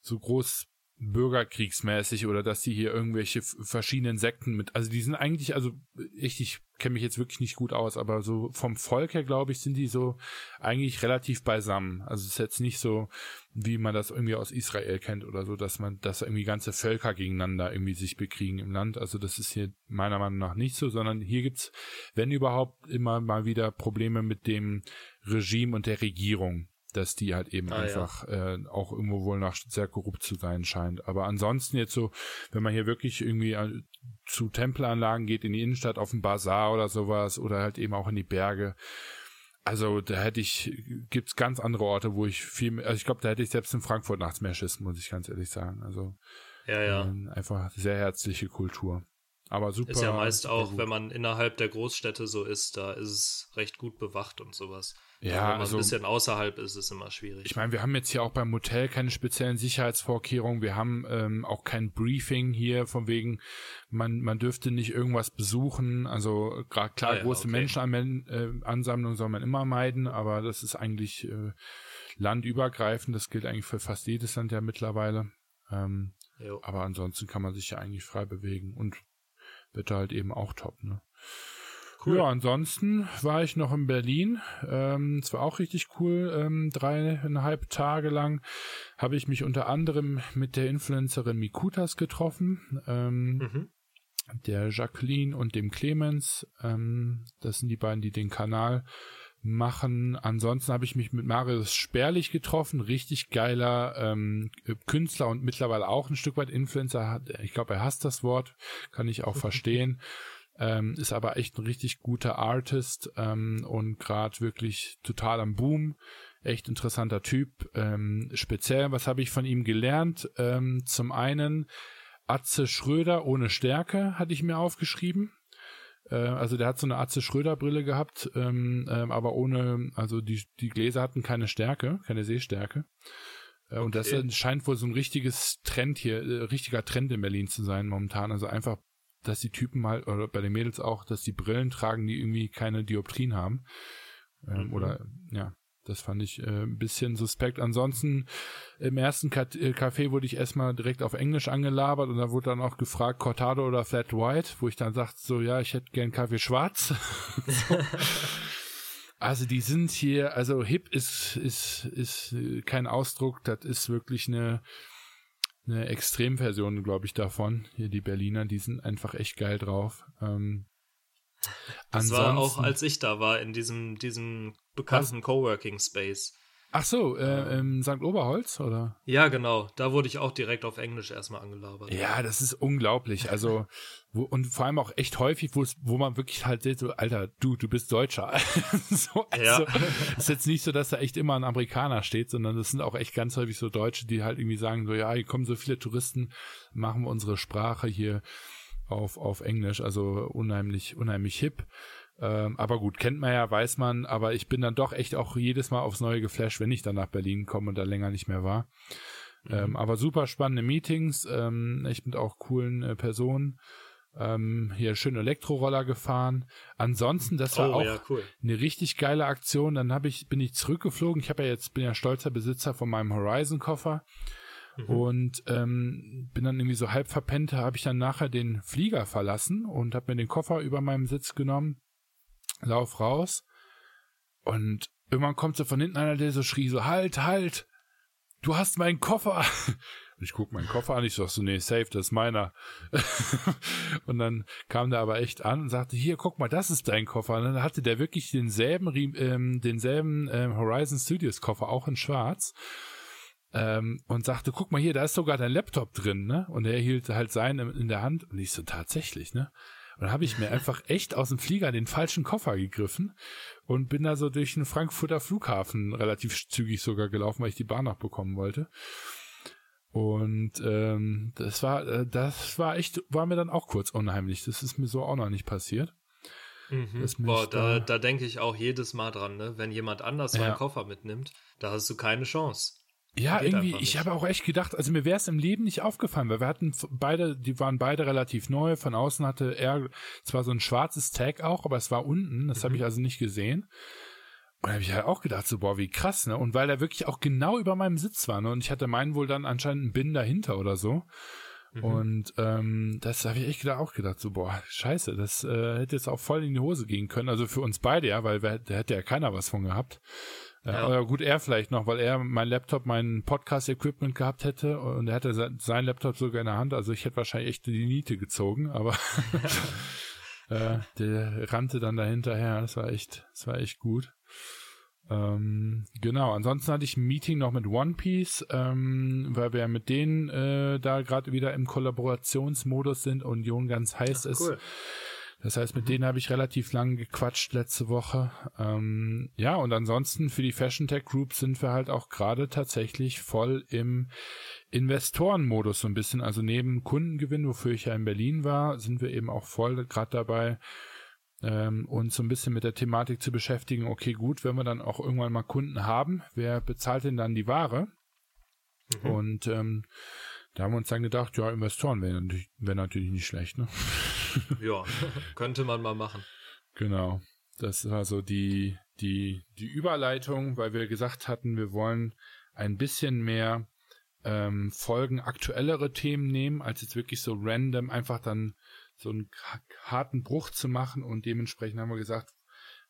so groß bürgerkriegsmäßig oder dass die hier irgendwelche verschiedenen Sekten mit, also die sind eigentlich, also ich, ich kenne mich jetzt wirklich nicht gut aus, aber so vom Volk her, glaube ich, sind die so eigentlich relativ beisammen. Also es ist jetzt nicht so, wie man das irgendwie aus Israel kennt oder so, dass man, dass irgendwie ganze Völker gegeneinander irgendwie sich bekriegen im Land. Also das ist hier meiner Meinung nach nicht so, sondern hier gibt's, wenn überhaupt, immer mal wieder Probleme mit dem Regime und der Regierung dass die halt eben ah, einfach ja. äh, auch irgendwo wohl noch sehr korrupt zu sein scheint. Aber ansonsten jetzt so, wenn man hier wirklich irgendwie äh, zu Tempelanlagen geht, in die Innenstadt, auf den Bazar oder sowas oder halt eben auch in die Berge, also da hätte ich, gibt's ganz andere Orte, wo ich viel, mehr, also ich glaube, da hätte ich selbst in Frankfurt nachts mehr Schiss, muss ich ganz ehrlich sagen. Also ja, ja. Ähm, einfach sehr herzliche Kultur. Aber super. Ist ja meist auch, wenn man innerhalb der Großstädte so ist, da ist es recht gut bewacht und sowas. Ja, wenn man also, ein bisschen außerhalb ist, ist es immer schwierig. Ich meine, wir haben jetzt hier auch beim Hotel keine speziellen Sicherheitsvorkehrungen. Wir haben ähm, auch kein Briefing hier, von wegen, man, man dürfte nicht irgendwas besuchen. Also gerade klar, ah, ja, große okay. Menschenansammlungen äh, soll man immer meiden, aber das ist eigentlich äh, landübergreifend. Das gilt eigentlich für fast jedes Land ja mittlerweile. Ähm, aber ansonsten kann man sich ja eigentlich frei bewegen und Wetter halt eben auch top, ne? Cool. Ja, ansonsten war ich noch in Berlin. Ähm, es war auch richtig cool. Ähm, dreieinhalb Tage lang habe ich mich unter anderem mit der Influencerin Mikutas getroffen. Ähm, mhm. Der Jacqueline und dem Clemens. Ähm, das sind die beiden, die den Kanal machen. Ansonsten habe ich mich mit Marius Sperlich getroffen, richtig geiler ähm, Künstler und mittlerweile auch ein Stück weit Influencer. Ich glaube, er hasst das Wort, kann ich auch verstehen. Ähm, ist aber echt ein richtig guter Artist ähm, und gerade wirklich total am Boom. Echt interessanter Typ. Ähm, speziell, was habe ich von ihm gelernt? Ähm, zum einen Atze Schröder ohne Stärke hatte ich mir aufgeschrieben. Äh, also der hat so eine Atze Schröder Brille gehabt, ähm, äh, aber ohne, also die, die Gläser hatten keine Stärke, keine Sehstärke. Äh, und okay. das scheint wohl so ein richtiges Trend hier, äh, richtiger Trend in Berlin zu sein momentan. Also einfach dass die Typen mal, oder bei den Mädels auch, dass die Brillen tragen, die irgendwie keine Dioptrien haben. Ähm, mhm. Oder, ja, das fand ich äh, ein bisschen suspekt. Ansonsten im ersten äh, Café wurde ich erstmal direkt auf Englisch angelabert und da wurde dann auch gefragt, Cortado oder Flat White, wo ich dann sagte, so, ja, ich hätte gern Kaffee schwarz. also die sind hier, also hip ist, ist, ist kein Ausdruck, das ist wirklich eine, eine Extremversion, glaube ich, davon. Hier die Berliner, die sind einfach echt geil drauf. Ähm, das war auch, als ich da war, in diesem, diesem bekannten Coworking Space. Ach so, äh, im St. Oberholz, oder? Ja, genau. Da wurde ich auch direkt auf Englisch erstmal angelabert. Ja, das ist unglaublich. Also, wo, und vor allem auch echt häufig, wo, es, wo man wirklich halt sieht, so, Alter, du, du bist Deutscher. so, also, ja. ist jetzt nicht so, dass da echt immer ein Amerikaner steht, sondern das sind auch echt ganz häufig so Deutsche, die halt irgendwie sagen, so, ja, hier kommen so viele Touristen, machen wir unsere Sprache hier auf, auf Englisch. Also unheimlich, unheimlich hip. Ähm, aber gut, kennt man ja, weiß man, aber ich bin dann doch echt auch jedes Mal aufs Neue geflasht, wenn ich dann nach Berlin komme und da länger nicht mehr war. Mhm. Ähm, aber super spannende Meetings, ähm, echt mit auch coolen äh, Personen. Ähm, hier schön Elektroroller gefahren. Ansonsten, das war oh, auch ja, cool. eine richtig geile Aktion. Dann habe ich, bin ich zurückgeflogen. Ich habe ja jetzt, bin ja stolzer Besitzer von meinem Horizon-Koffer. Mhm. Und ähm, bin dann irgendwie so halb verpennt, habe ich dann nachher den Flieger verlassen und habe mir den Koffer über meinem Sitz genommen lauf raus und irgendwann kommt so von hinten einer, der so schrie so, halt, halt, du hast meinen Koffer. Ich guck meinen Koffer an, ich sag so, nee, safe, das ist meiner. und dann kam der aber echt an und sagte, hier, guck mal, das ist dein Koffer. Und dann hatte der wirklich denselben, ähm, denselben ähm, Horizon Studios Koffer, auch in schwarz. Ähm, und sagte, guck mal hier, da ist sogar dein Laptop drin, ne? Und er hielt halt seinen in der Hand und ich so, tatsächlich, ne? Und dann habe ich mir einfach echt aus dem Flieger den falschen Koffer gegriffen und bin da so durch den Frankfurter Flughafen relativ zügig sogar gelaufen, weil ich die Bahn noch bekommen wollte. Und ähm, das war, äh, das war echt, war mir dann auch kurz unheimlich. Das ist mir so auch noch nicht passiert. Mhm. Boah, da, da denke ich auch jedes Mal dran, ne? Wenn jemand anders ja. meinen Koffer mitnimmt, da hast du keine Chance. Ja, irgendwie, ich habe auch echt gedacht, also mir wäre es im Leben nicht aufgefallen, weil wir hatten beide, die waren beide relativ neu. Von außen hatte er zwar so ein schwarzes Tag auch, aber es war unten, das mhm. habe ich also nicht gesehen. Und da habe ich halt auch gedacht, so, boah, wie krass, ne? Und weil er wirklich auch genau über meinem Sitz war, ne? Und ich hatte meinen wohl dann anscheinend einen Bin dahinter oder so. Mhm. Und ähm, das habe ich echt gedacht, auch gedacht, so, boah, scheiße, das äh, hätte jetzt auch voll in die Hose gehen können. Also für uns beide, ja, weil da hätte ja keiner was von gehabt. Ja. Oder gut, er vielleicht noch, weil er mein Laptop, mein Podcast-Equipment gehabt hätte und er hatte sein Laptop sogar in der Hand. Also ich hätte wahrscheinlich echt die Niete gezogen, aber äh, der rannte dann dahinterher. Das war echt, das war echt gut. Ähm, genau, ansonsten hatte ich ein Meeting noch mit One Piece, ähm, weil wir mit denen äh, da gerade wieder im Kollaborationsmodus sind und Jon ganz heiß Ach, cool. Das heißt, mit mhm. denen habe ich relativ lang gequatscht letzte Woche. Ähm, ja, und ansonsten für die Fashion Tech Group sind wir halt auch gerade tatsächlich voll im Investorenmodus so ein bisschen. Also neben Kundengewinn, wofür ich ja in Berlin war, sind wir eben auch voll gerade dabei, ähm, uns so ein bisschen mit der Thematik zu beschäftigen. Okay, gut, wenn wir dann auch irgendwann mal Kunden haben, wer bezahlt denn dann die Ware? Mhm. Und ähm, da haben wir uns dann gedacht, ja, Investoren wäre natürlich, wär natürlich nicht schlecht, ne? ja, könnte man mal machen. Genau. Das war so die, die, die Überleitung, weil wir gesagt hatten, wir wollen ein bisschen mehr ähm, Folgen aktuellere Themen nehmen, als jetzt wirklich so random einfach dann so einen harten Bruch zu machen und dementsprechend haben wir gesagt,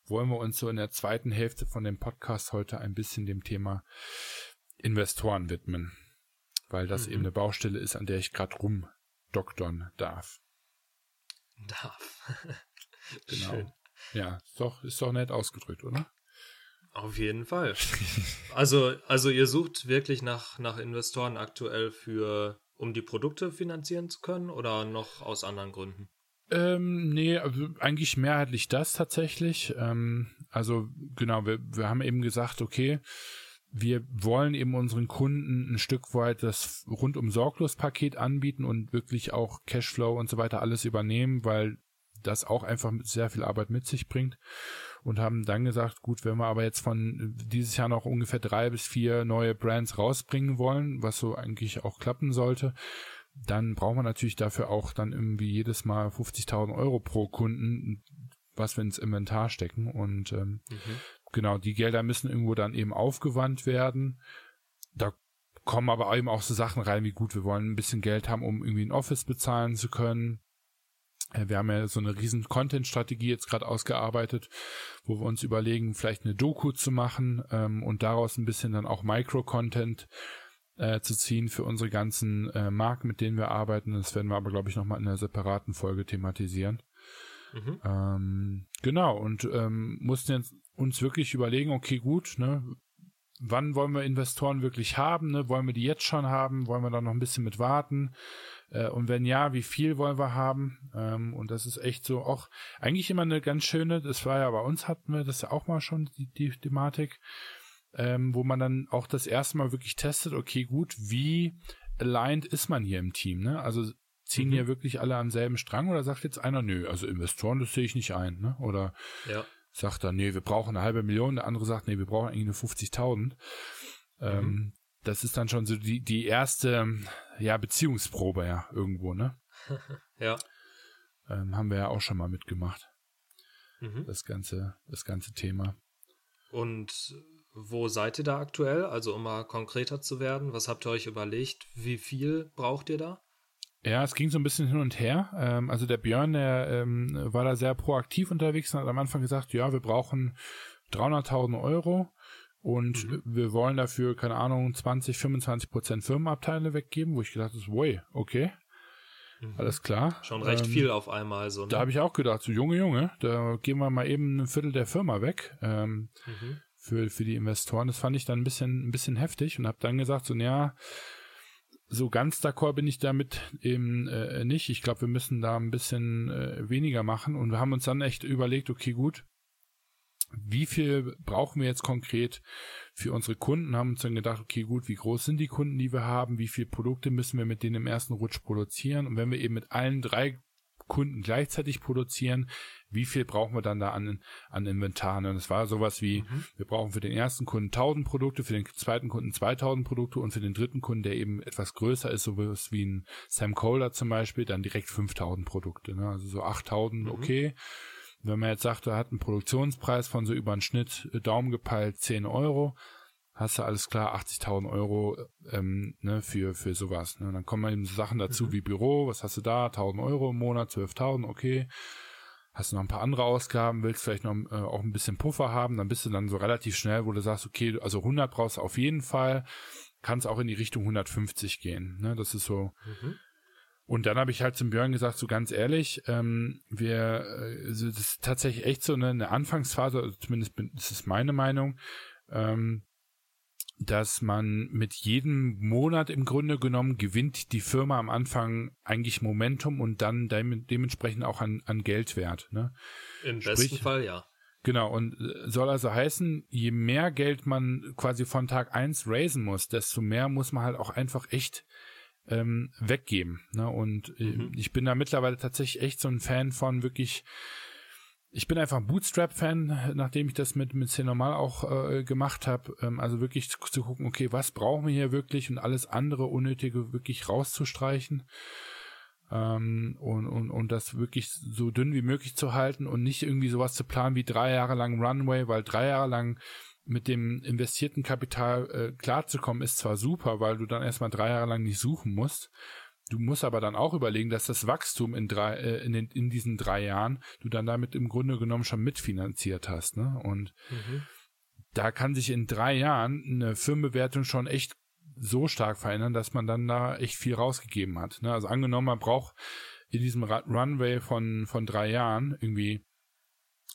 wollen wir uns so in der zweiten Hälfte von dem Podcast heute ein bisschen dem Thema Investoren widmen weil das mhm. eben eine Baustelle ist, an der ich gerade rumdoktern darf. Darf. genau. Schön. Ja, ist doch, ist doch nett ausgedrückt, oder? Auf jeden Fall. also, also ihr sucht wirklich nach, nach Investoren aktuell für, um die Produkte finanzieren zu können oder noch aus anderen Gründen? Ähm, nee, also eigentlich mehrheitlich das tatsächlich. Ähm, also genau, wir, wir haben eben gesagt, okay, wir wollen eben unseren Kunden ein Stück weit das rundum sorglos Paket anbieten und wirklich auch Cashflow und so weiter alles übernehmen, weil das auch einfach sehr viel Arbeit mit sich bringt. Und haben dann gesagt, gut, wenn wir aber jetzt von dieses Jahr noch ungefähr drei bis vier neue Brands rausbringen wollen, was so eigentlich auch klappen sollte, dann brauchen wir natürlich dafür auch dann irgendwie jedes Mal 50.000 Euro pro Kunden, was wir ins Inventar stecken. Und ähm, mhm genau, die Gelder müssen irgendwo dann eben aufgewandt werden. Da kommen aber eben auch so Sachen rein, wie gut, wir wollen ein bisschen Geld haben, um irgendwie ein Office bezahlen zu können. Äh, wir haben ja so eine riesen Content-Strategie jetzt gerade ausgearbeitet, wo wir uns überlegen, vielleicht eine Doku zu machen ähm, und daraus ein bisschen dann auch Micro-Content äh, zu ziehen für unsere ganzen äh, Marken, mit denen wir arbeiten. Das werden wir aber, glaube ich, nochmal in einer separaten Folge thematisieren. Mhm. Ähm, genau, und ähm, mussten jetzt uns wirklich überlegen, okay, gut, ne, wann wollen wir Investoren wirklich haben? Ne? Wollen wir die jetzt schon haben? Wollen wir da noch ein bisschen mit warten? Äh, und wenn ja, wie viel wollen wir haben? Ähm, und das ist echt so auch eigentlich immer eine ganz schöne, das war ja bei uns hatten wir das ja auch mal schon, die, die Thematik, ähm, wo man dann auch das erste Mal wirklich testet, okay, gut, wie aligned ist man hier im Team? Ne? Also ziehen mhm. hier wirklich alle am selben Strang oder sagt jetzt einer, nö, also Investoren, das sehe ich nicht ein, ne? Oder ja. Sagt er, nee, wir brauchen eine halbe Million, der andere sagt, nee, wir brauchen eigentlich nur 50.000. Ähm, mhm. das ist dann schon so die, die erste, ja, Beziehungsprobe ja irgendwo, ne? ja. Ähm, haben wir ja auch schon mal mitgemacht. Mhm. Das ganze, das ganze Thema. Und wo seid ihr da aktuell? Also um mal konkreter zu werden, was habt ihr euch überlegt? Wie viel braucht ihr da? Ja, es ging so ein bisschen hin und her. Ähm, also der Björn, der ähm, war da sehr proaktiv unterwegs und hat am Anfang gesagt, ja, wir brauchen 300.000 Euro und mhm. wir wollen dafür, keine Ahnung, 20, 25 Prozent Firmenabteile weggeben, wo ich gedacht habe, wow, okay, mhm. alles klar. Schon recht ähm, viel auf einmal so. Ne? Da habe ich auch gedacht, so Junge, Junge, da geben wir mal eben ein Viertel der Firma weg. Ähm, mhm. Für, für die Investoren. Das fand ich dann ein bisschen, ein bisschen heftig und habe dann gesagt, so, naja, so ganz d'accord bin ich damit eben äh, nicht. Ich glaube, wir müssen da ein bisschen äh, weniger machen und wir haben uns dann echt überlegt, okay, gut, wie viel brauchen wir jetzt konkret für unsere Kunden? Haben uns dann gedacht, okay, gut, wie groß sind die Kunden, die wir haben? Wie viele Produkte müssen wir mit denen im ersten Rutsch produzieren? Und wenn wir eben mit allen drei Kunden gleichzeitig produzieren, wie viel brauchen wir dann da an, an Inventar? Und es war sowas wie, mhm. wir brauchen für den ersten Kunden 1000 Produkte, für den zweiten Kunden 2000 Produkte und für den dritten Kunden, der eben etwas größer ist, sowas wie ein Sam Kohler zum Beispiel, dann direkt 5000 Produkte. Ne? Also so 8000, mhm. okay. Wenn man jetzt sagt, er hat einen Produktionspreis von so über einen Schnitt äh, Daumen gepeilt 10 Euro, hast du alles klar 80.000 Euro ähm, ne, für, für sowas. Ne? Dann kommen eben so Sachen dazu mhm. wie Büro, was hast du da? 1.000 Euro im Monat, 12.000, okay. Hast du noch ein paar andere Ausgaben, willst vielleicht noch äh, auch ein bisschen Puffer haben, dann bist du dann so relativ schnell, wo du sagst, okay, also 100 brauchst du auf jeden Fall, kannst auch in die Richtung 150 gehen. Ne? Das ist so. Mhm. Und dann habe ich halt zum Björn gesagt, so ganz ehrlich, ähm, wir, also das ist tatsächlich echt so eine, eine Anfangsphase, also zumindest bin, das ist meine Meinung, ähm, dass man mit jedem Monat im Grunde genommen gewinnt die Firma am Anfang eigentlich Momentum und dann de dementsprechend auch an, an Geldwert. Ne? Im Sprich, besten Fall, ja. Genau, und äh, soll also heißen, je mehr Geld man quasi von Tag eins raisen muss, desto mehr muss man halt auch einfach echt ähm, weggeben. Ne? Und äh, mhm. ich bin da mittlerweile tatsächlich echt so ein Fan von wirklich ich bin einfach ein Bootstrap-Fan, nachdem ich das mit, mit C-Normal auch äh, gemacht habe. Ähm, also wirklich zu, zu, gucken, okay, was brauchen wir hier wirklich und alles andere Unnötige wirklich rauszustreichen. Ähm, und, und, und das wirklich so dünn wie möglich zu halten und nicht irgendwie sowas zu planen wie drei Jahre lang Runway, weil drei Jahre lang mit dem investierten Kapital äh, klarzukommen ist zwar super, weil du dann erstmal drei Jahre lang nicht suchen musst. Du musst aber dann auch überlegen, dass das Wachstum in drei, äh, in, den, in diesen drei Jahren du dann damit im Grunde genommen schon mitfinanziert hast, ne? Und mhm. da kann sich in drei Jahren eine Firmenbewertung schon echt so stark verändern, dass man dann da echt viel rausgegeben hat. Ne? Also angenommen, man braucht in diesem Runway von, von drei Jahren irgendwie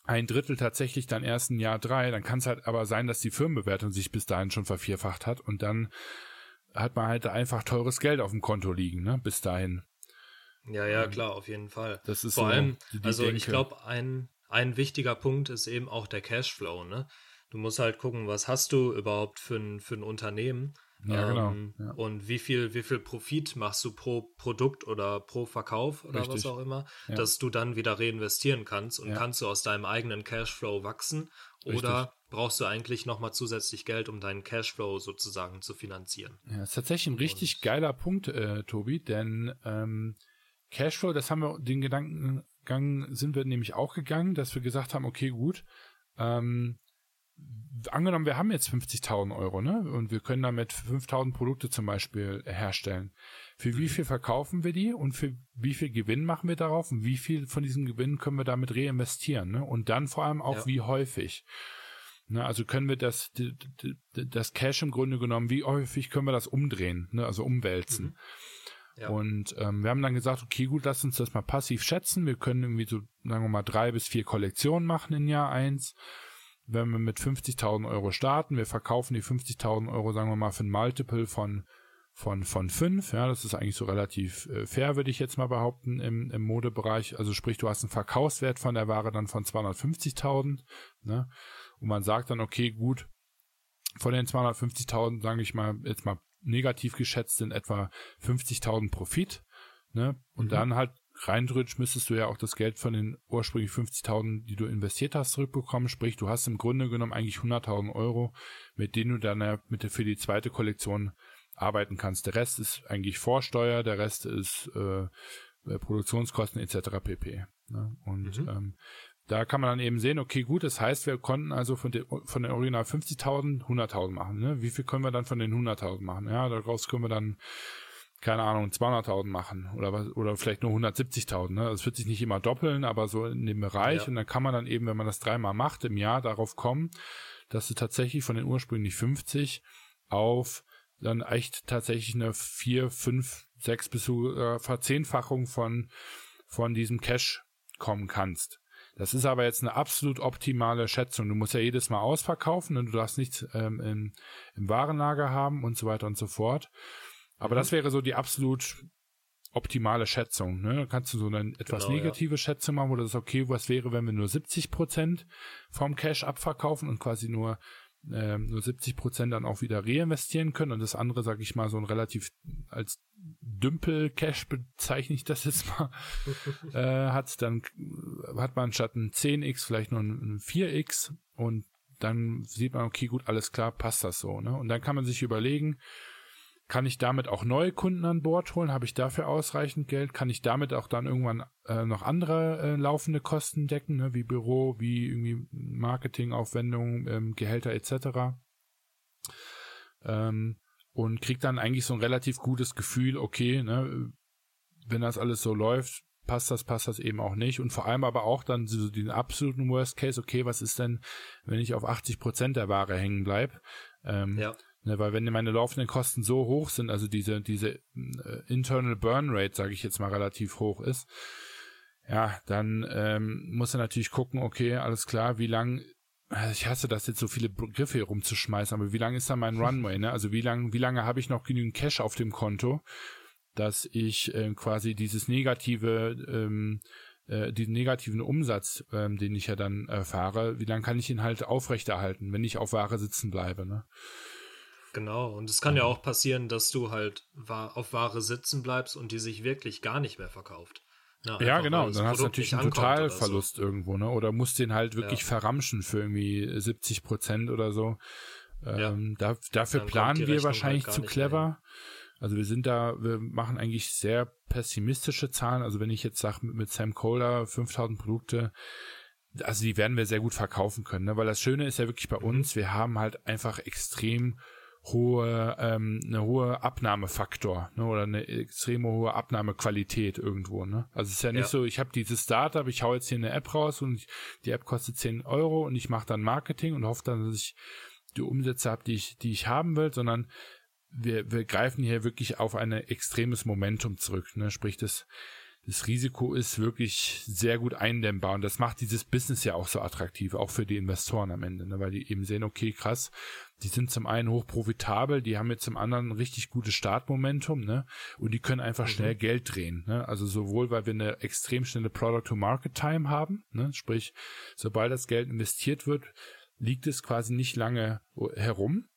ein Drittel tatsächlich dann erst in Jahr drei, dann kann es halt aber sein, dass die Firmenbewertung sich bis dahin schon vervierfacht hat und dann hat man halt einfach teures Geld auf dem Konto liegen, ne, bis dahin. Ja, ja, klar, auf jeden Fall. Das ist Vor so allem, also Denke. ich glaube, ein, ein wichtiger Punkt ist eben auch der Cashflow, ne? Du musst halt gucken, was hast du überhaupt für ein, für ein Unternehmen ja, genau. Ähm, ja. Und wie viel, wie viel Profit machst du pro Produkt oder pro Verkauf oder Richtig. was auch immer, ja. dass du dann wieder reinvestieren kannst und kannst du aus deinem eigenen Cashflow wachsen oder Richtig. brauchst du eigentlich nochmal zusätzlich Geld, um deinen Cashflow sozusagen zu finanzieren? Ja, das ist tatsächlich ein richtig und, geiler Punkt, äh, Tobi, denn ähm, Cashflow, das haben wir, den Gedankengang sind wir nämlich auch gegangen, dass wir gesagt haben, okay, gut, ähm, angenommen, wir haben jetzt 50.000 Euro, ne? Und wir können damit 5.000 Produkte zum Beispiel herstellen. Für wie viel verkaufen wir die und für wie viel Gewinn machen wir darauf und wie viel von diesem Gewinn können wir damit reinvestieren, ne? Und dann vor allem auch ja. wie häufig. Ne, also können wir das, das Cash im Grunde genommen, wie häufig können wir das umdrehen, ne, also umwälzen. Mhm. Ja. Und ähm, wir haben dann gesagt, okay, gut, lass uns das mal passiv schätzen. Wir können irgendwie so, sagen wir mal, drei bis vier Kollektionen machen in Jahr eins. Wenn wir mit 50.000 Euro starten, wir verkaufen die 50.000 Euro, sagen wir mal, für ein Multiple von von von fünf. Ja, das ist eigentlich so relativ äh, fair, würde ich jetzt mal behaupten im, im Modebereich. Also sprich, du hast einen Verkaufswert von der Ware dann von 250.000. Ne? Und man sagt dann, okay, gut, von den 250.000, sage ich mal, jetzt mal negativ geschätzt sind etwa 50.000 Profit. Ne? Und mhm. dann halt reindrückst, müsstest du ja auch das Geld von den ursprünglich 50.000, die du investiert hast, zurückbekommen. Sprich, du hast im Grunde genommen eigentlich 100.000 Euro, mit denen du dann ja mit der, für die zweite Kollektion arbeiten kannst. Der Rest ist eigentlich Vorsteuer, der Rest ist äh, äh Produktionskosten etc. pp. Ne? Und mhm. ähm, da kann man dann eben sehen, okay, gut, das heißt, wir konnten also von, den, von den Original 50.000 100.000 machen. Ne? Wie viel können wir dann von den 100.000 machen? Ja, daraus können wir dann, keine Ahnung, 200.000 machen oder was, oder vielleicht nur 170.000. Ne? Das wird sich nicht immer doppeln, aber so in dem Bereich. Ja. Und dann kann man dann eben, wenn man das dreimal macht im Jahr, darauf kommen, dass du tatsächlich von den ursprünglich 50 auf dann echt tatsächlich eine 4, 5, 6 bis zu äh, Verzehnfachung von, von diesem Cash kommen kannst. Das ist aber jetzt eine absolut optimale Schätzung. Du musst ja jedes Mal ausverkaufen und du darfst nichts ähm, im, im Warenlager haben und so weiter und so fort. Aber mhm. das wäre so die absolut optimale Schätzung. Ne? Da kannst du so eine etwas genau, negative ja. Schätzung machen, wo das ist okay, was wäre, wenn wir nur 70 Prozent vom Cash abverkaufen und quasi nur äh, nur 70 Prozent dann auch wieder reinvestieren können und das andere, sage ich mal, so ein relativ als Dümpel-Cash bezeichne ich das jetzt mal, äh, hat, dann hat man statt ein 10x vielleicht nur ein 4x und dann sieht man, okay, gut, alles klar, passt das so. Ne? Und dann kann man sich überlegen, kann ich damit auch neue Kunden an Bord holen? Habe ich dafür ausreichend Geld? Kann ich damit auch dann irgendwann äh, noch andere äh, laufende Kosten decken, ne? wie Büro, wie irgendwie Marketingaufwendungen, ähm, Gehälter etc. Ähm, und kriegt dann eigentlich so ein relativ gutes Gefühl, okay, ne, wenn das alles so läuft, passt das, passt das eben auch nicht. Und vor allem aber auch dann so den absoluten Worst Case, okay, was ist denn, wenn ich auf 80 Prozent der Ware hängen bleib? Ähm, ja. Ne, weil wenn meine laufenden Kosten so hoch sind, also diese, diese äh, Internal Burn Rate, sage ich jetzt mal, relativ hoch ist, ja, dann ähm, muss er natürlich gucken, okay, alles klar, wie lang, also ich hasse das jetzt so viele Begriffe hier rumzuschmeißen, aber wie lang ist da mein Runway, ne? Also wie lang, wie lange habe ich noch genügend Cash auf dem Konto, dass ich äh, quasi dieses negative, ähm, äh, diesen negativen Umsatz, ähm, den ich ja dann erfahre, wie lange kann ich ihn halt aufrechterhalten, wenn ich auf Ware sitzen bleibe, ne? Genau, und es kann ja auch passieren, dass du halt auf Ware sitzen bleibst und die sich wirklich gar nicht mehr verkauft. Na, ja, genau, dann hast du natürlich einen Totalverlust so. irgendwo, ne? Oder musst den halt wirklich ja. verramschen für irgendwie 70 Prozent oder so. Ähm, ja. da, dafür dann planen wir Rechnung wahrscheinlich halt zu clever. Also wir sind da, wir machen eigentlich sehr pessimistische Zahlen. Also wenn ich jetzt sage, mit Sam Kohler 5000 Produkte, also die werden wir sehr gut verkaufen können, ne? weil das Schöne ist ja wirklich bei mhm. uns, wir haben halt einfach extrem hohe, ähm, eine hohe Abnahmefaktor ne, oder eine extrem hohe Abnahmequalität irgendwo. Ne? Also es ist ja nicht ja. so, ich habe dieses Startup, ich hau jetzt hier eine App raus und die App kostet 10 Euro und ich mache dann Marketing und hoffe dann, dass ich die Umsätze habe, die ich, die ich haben will, sondern wir, wir greifen hier wirklich auf ein extremes Momentum zurück. Ne? Sprich, das das Risiko ist wirklich sehr gut eindämmbar und das macht dieses Business ja auch so attraktiv, auch für die Investoren am Ende, ne? weil die eben sehen, okay, krass, die sind zum einen hoch profitabel, die haben jetzt zum anderen ein richtig gutes Startmomentum, ne? Und die können einfach mhm. schnell Geld drehen, ne? Also sowohl, weil wir eine extrem schnelle Product-to-Market-Time haben, ne? Sprich, sobald das Geld investiert wird, liegt es quasi nicht lange herum,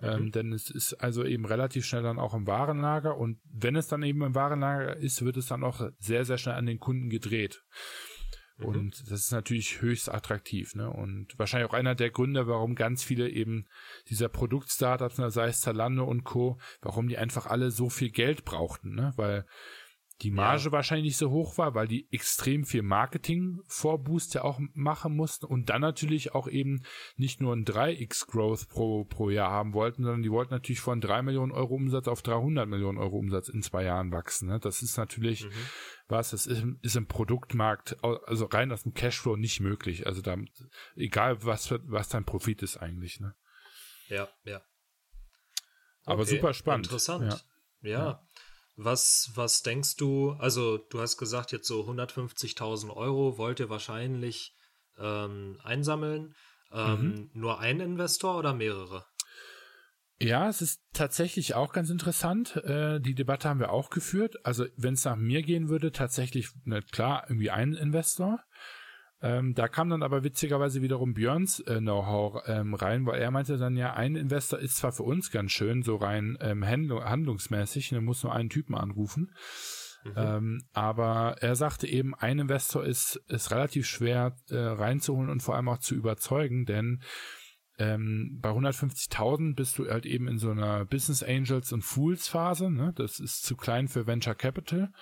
ähm, mhm. denn es ist also eben relativ schnell dann auch im Warenlager und wenn es dann eben im Warenlager ist, wird es dann auch sehr, sehr schnell an den Kunden gedreht. Mhm. Und das ist natürlich höchst attraktiv, ne? Und wahrscheinlich auch einer der Gründe, warum ganz viele eben dieser Produktstartups, ne, sei es Zalando und Co., warum die einfach alle so viel Geld brauchten, ne? Weil die Marge ja. wahrscheinlich nicht so hoch war, weil die extrem viel Marketing vor Boost ja auch machen mussten und dann natürlich auch eben nicht nur ein 3x Growth pro, pro Jahr haben wollten, sondern die wollten natürlich von 3 Millionen Euro Umsatz auf 300 Millionen Euro Umsatz in zwei Jahren wachsen. Ne? Das ist natürlich mhm. was, das ist, ist im Produktmarkt, also rein aus dem Cashflow nicht möglich. Also da, egal was, was dein Profit ist eigentlich. Ne? Ja, ja. Aber okay, super spannend. Interessant. ja. ja. ja. Was, was denkst du, also du hast gesagt, jetzt so 150.000 Euro wollt ihr wahrscheinlich ähm, einsammeln. Ähm, mhm. Nur ein Investor oder mehrere? Ja, es ist tatsächlich auch ganz interessant. Äh, die Debatte haben wir auch geführt. Also wenn es nach mir gehen würde, tatsächlich, na klar, irgendwie ein Investor. Ähm, da kam dann aber witzigerweise wiederum Björns äh, Know-how ähm, rein, weil er meinte dann ja, ein Investor ist zwar für uns ganz schön, so rein ähm, handlung handlungsmäßig, er muss nur einen Typen anrufen. Mhm. Ähm, aber er sagte eben, ein Investor ist, ist relativ schwer äh, reinzuholen und vor allem auch zu überzeugen, denn ähm, bei 150.000 bist du halt eben in so einer Business Angels und Fools Phase. Ne? Das ist zu klein für Venture Capital.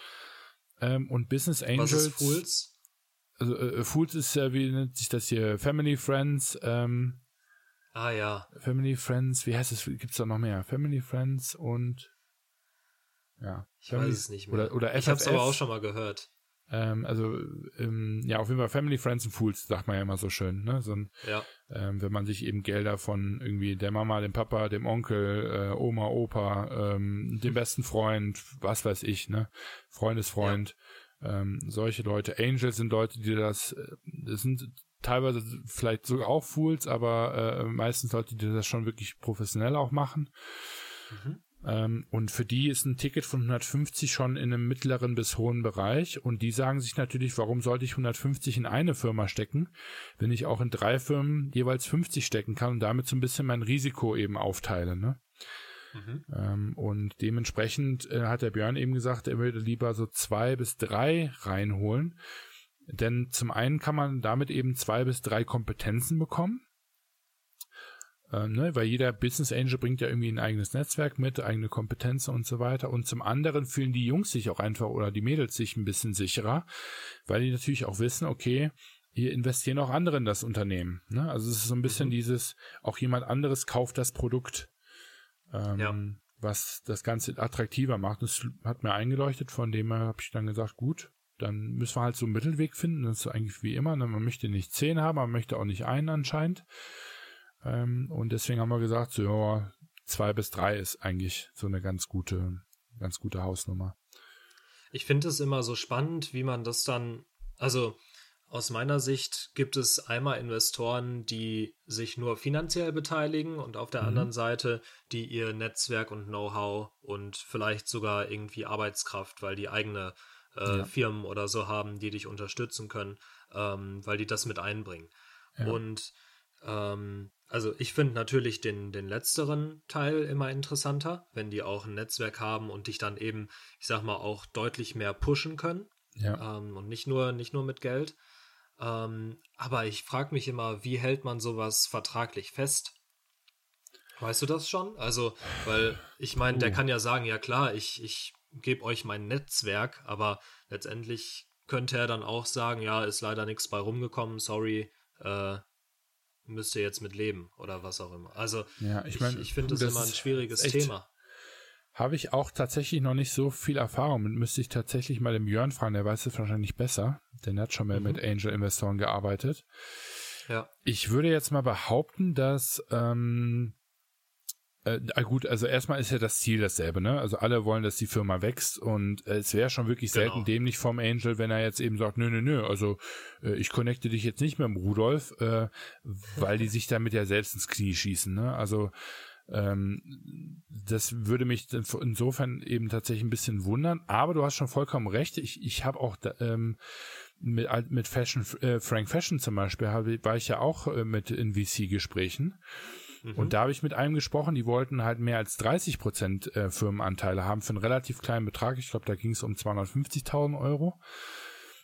Ähm, und Business Angels. Was ist Fools? Also äh, Foods ist ja, wie nennt sich das hier? Family Friends, ähm, Ah ja. Family Friends, wie heißt es? Gibt's da noch mehr? Family Friends und ja. Ich Family, weiß es nicht mehr. Oder, oder FFF. Ich hab's aber auch schon mal gehört. Ähm, also ähm, ja, auf jeden Fall Family Friends and Fools, sagt man ja immer so schön, ne? So ein, ja. ähm, wenn man sich eben Gelder von irgendwie der Mama, dem Papa, dem Onkel, äh, Oma, Opa, ähm, dem besten Freund, was weiß ich, ne? Freundesfreund, ja ähm, solche Leute. Angels sind Leute, die das, äh, das sind teilweise vielleicht sogar auch Fools, aber äh, meistens Leute, die das schon wirklich professionell auch machen. Mhm. Ähm, und für die ist ein Ticket von 150 schon in einem mittleren bis hohen Bereich. Und die sagen sich natürlich, warum sollte ich 150 in eine Firma stecken, wenn ich auch in drei Firmen jeweils 50 stecken kann und damit so ein bisschen mein Risiko eben aufteile. Ne? Mhm. Ähm, und dementsprechend äh, hat der Björn eben gesagt, er würde lieber so zwei bis drei reinholen. Denn zum einen kann man damit eben zwei bis drei Kompetenzen bekommen. Ähm, ne, weil jeder Business Angel bringt ja irgendwie ein eigenes Netzwerk mit, eigene Kompetenzen und so weiter. Und zum anderen fühlen die Jungs sich auch einfach oder die Mädels sich ein bisschen sicherer, weil die natürlich auch wissen, okay, hier investieren auch andere in das Unternehmen. Ne? Also es ist so ein bisschen mhm. dieses, auch jemand anderes kauft das Produkt ähm, ja. was das Ganze attraktiver macht. Das hat mir eingeleuchtet, von dem her habe ich dann gesagt, gut, dann müssen wir halt so einen Mittelweg finden. Das ist eigentlich wie immer. Ne? Man möchte nicht zehn haben, man möchte auch nicht einen anscheinend. Ähm, und deswegen haben wir gesagt, so ja, zwei bis drei ist eigentlich so eine ganz gute, ganz gute Hausnummer. Ich finde es immer so spannend, wie man das dann, also aus meiner Sicht gibt es einmal Investoren, die sich nur finanziell beteiligen und auf der mhm. anderen Seite, die ihr Netzwerk und Know-how und vielleicht sogar irgendwie Arbeitskraft, weil die eigene äh, ja. Firmen oder so haben, die dich unterstützen können, ähm, weil die das mit einbringen. Ja. Und ähm, also ich finde natürlich den, den letzteren Teil immer interessanter, wenn die auch ein Netzwerk haben und dich dann eben, ich sag mal, auch deutlich mehr pushen können. Ja. Ähm, und nicht nur, nicht nur mit Geld. Ähm, aber ich frage mich immer, wie hält man sowas vertraglich fest? Weißt du das schon? Also, weil ich meine, uh. der kann ja sagen, ja klar, ich, ich gebe euch mein Netzwerk, aber letztendlich könnte er dann auch sagen, ja, ist leider nichts bei rumgekommen, sorry, äh, müsst ihr jetzt mit leben oder was auch immer. Also, ja, ich, mein, ich, ich finde das, das immer ein schwieriges Thema. Habe ich auch tatsächlich noch nicht so viel Erfahrung mit. Müsste ich tatsächlich mal dem Jörn fragen, der weiß es wahrscheinlich besser, denn er hat schon mal mhm. mit Angel-Investoren gearbeitet. Ja. Ich würde jetzt mal behaupten, dass ähm, äh, gut, also erstmal ist ja das Ziel dasselbe, ne? Also alle wollen, dass die Firma wächst und äh, es wäre schon wirklich genau. selten dämlich vom Angel, wenn er jetzt eben sagt, nö, nö, nö, also äh, ich connecte dich jetzt nicht mit dem Rudolf, äh, weil die sich damit ja selbst ins Knie schießen, ne? Also ähm, das würde mich insofern eben tatsächlich ein bisschen wundern. Aber du hast schon vollkommen recht. Ich, ich habe auch ähm, mit, mit Fashion, äh, Frank Fashion zum Beispiel, hab, war ich ja auch äh, mit in VC-Gesprächen. Mhm. Und da habe ich mit einem gesprochen, die wollten halt mehr als 30 Prozent äh, Firmenanteile haben für einen relativ kleinen Betrag. Ich glaube, da ging es um 250.000 Euro.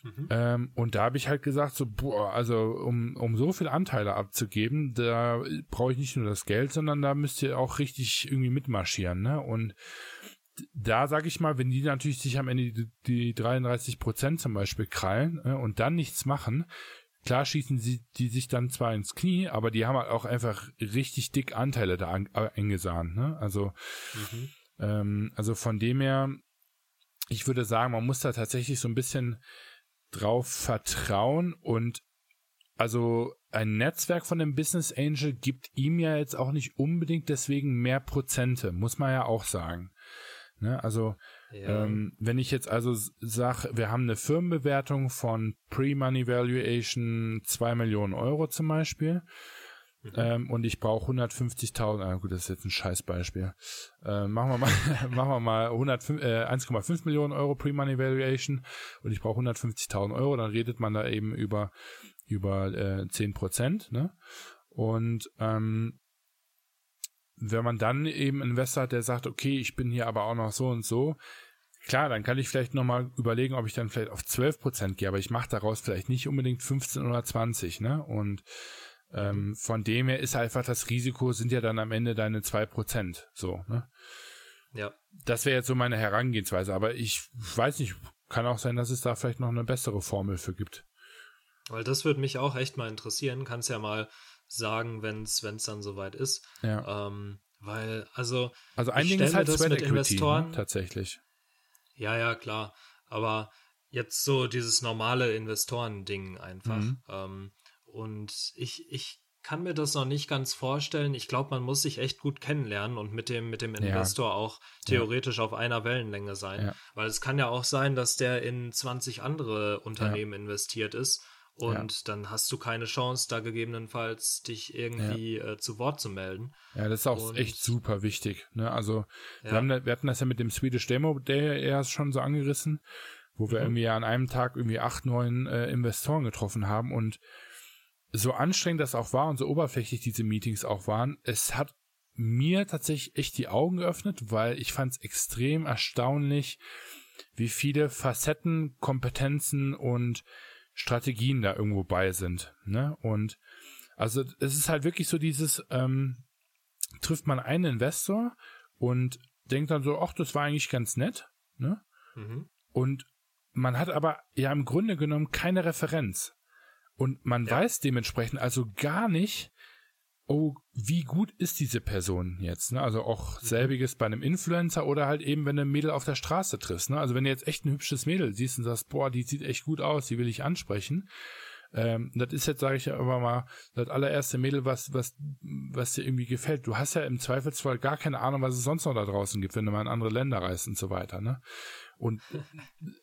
Mhm. Ähm, und da habe ich halt gesagt, so, boah, also um, um so viel Anteile abzugeben, da brauche ich nicht nur das Geld, sondern da müsst ihr auch richtig irgendwie mitmarschieren, ne? Und da sage ich mal, wenn die natürlich sich am Ende die, die 33 Prozent zum Beispiel krallen äh, und dann nichts machen, klar schießen sie die sich dann zwar ins Knie, aber die haben halt auch einfach richtig dick Anteile da an, äh, eingesahnt. Ne? Also, mhm. ähm, also von dem her, ich würde sagen, man muss da tatsächlich so ein bisschen drauf vertrauen und also ein Netzwerk von dem Business Angel gibt ihm ja jetzt auch nicht unbedingt deswegen mehr Prozente, muss man ja auch sagen. Ne? Also ja. ähm, wenn ich jetzt also sage, wir haben eine Firmenbewertung von Pre-Money Valuation 2 Millionen Euro zum Beispiel mhm. ähm, und ich brauche 150.000, ah gut, das ist jetzt ein Scheißbeispiel. Äh, machen wir mal, machen wir mal 105, äh, 1,5 Millionen Euro Pre-Money Valuation und ich brauche 150.000 Euro, dann redet man da eben über über äh, 10 Prozent, ne? Und ähm, wenn man dann eben Investor hat, der sagt, okay, ich bin hier aber auch noch so und so, klar, dann kann ich vielleicht nochmal überlegen, ob ich dann vielleicht auf 12 Prozent gehe, aber ich mache daraus vielleicht nicht unbedingt 15 oder 20, ne? Und ähm, von dem her ist einfach das Risiko, sind ja dann am Ende deine 2 Prozent, so, ne? Ja. Das wäre jetzt so meine Herangehensweise, aber ich weiß nicht, kann auch sein, dass es da vielleicht noch eine bessere Formel für gibt. Weil das würde mich auch echt mal interessieren. Kannst ja mal sagen, wenn es dann soweit ist. Ja. Ähm, weil, also. Also ein Ding ist halt das mit Equity, Investoren. Ne? Tatsächlich. Ja, ja, klar. Aber jetzt so dieses normale Investoren-Ding einfach. Mhm. Ähm, und ich, ich kann mir das noch nicht ganz vorstellen. Ich glaube, man muss sich echt gut kennenlernen und mit dem, mit dem Investor ja. auch theoretisch ja. auf einer Wellenlänge sein. Ja. Weil es kann ja auch sein, dass der in 20 andere Unternehmen investiert ist und dann hast du keine Chance, da gegebenenfalls dich irgendwie äh, zu Wort zu melden. Ja, das ist auch und, echt super wichtig. Ne? Also wir, haben, wir hatten das ja mit dem Swedish Demo Day erst schon so angerissen, wo wir mhm. irgendwie an einem Tag irgendwie acht, neun äh, Investoren getroffen haben und so anstrengend das auch war und so oberflächlich diese Meetings auch waren, es hat mir tatsächlich echt die Augen geöffnet, weil ich fand es extrem erstaunlich, wie viele Facetten, Kompetenzen und Strategien da irgendwo bei sind. Ne? Und also es ist halt wirklich so dieses, ähm, trifft man einen Investor und denkt dann so, ach, das war eigentlich ganz nett. Ne? Mhm. Und man hat aber ja im Grunde genommen keine Referenz. Und man ja. weiß dementsprechend also gar nicht, oh, wie gut ist diese Person jetzt? Ne? Also auch mhm. selbiges bei einem Influencer oder halt eben, wenn du ein Mädel auf der Straße triffst. Ne? Also wenn du jetzt echt ein hübsches Mädel siehst und sagst, boah, die sieht echt gut aus, die will ich ansprechen. Ähm, das ist jetzt, sage ich ja aber mal, das allererste Mädel, was, was, was dir irgendwie gefällt. Du hast ja im Zweifelsfall gar keine Ahnung, was es sonst noch da draußen gibt, wenn du mal in andere Länder reist und so weiter. Ne? Und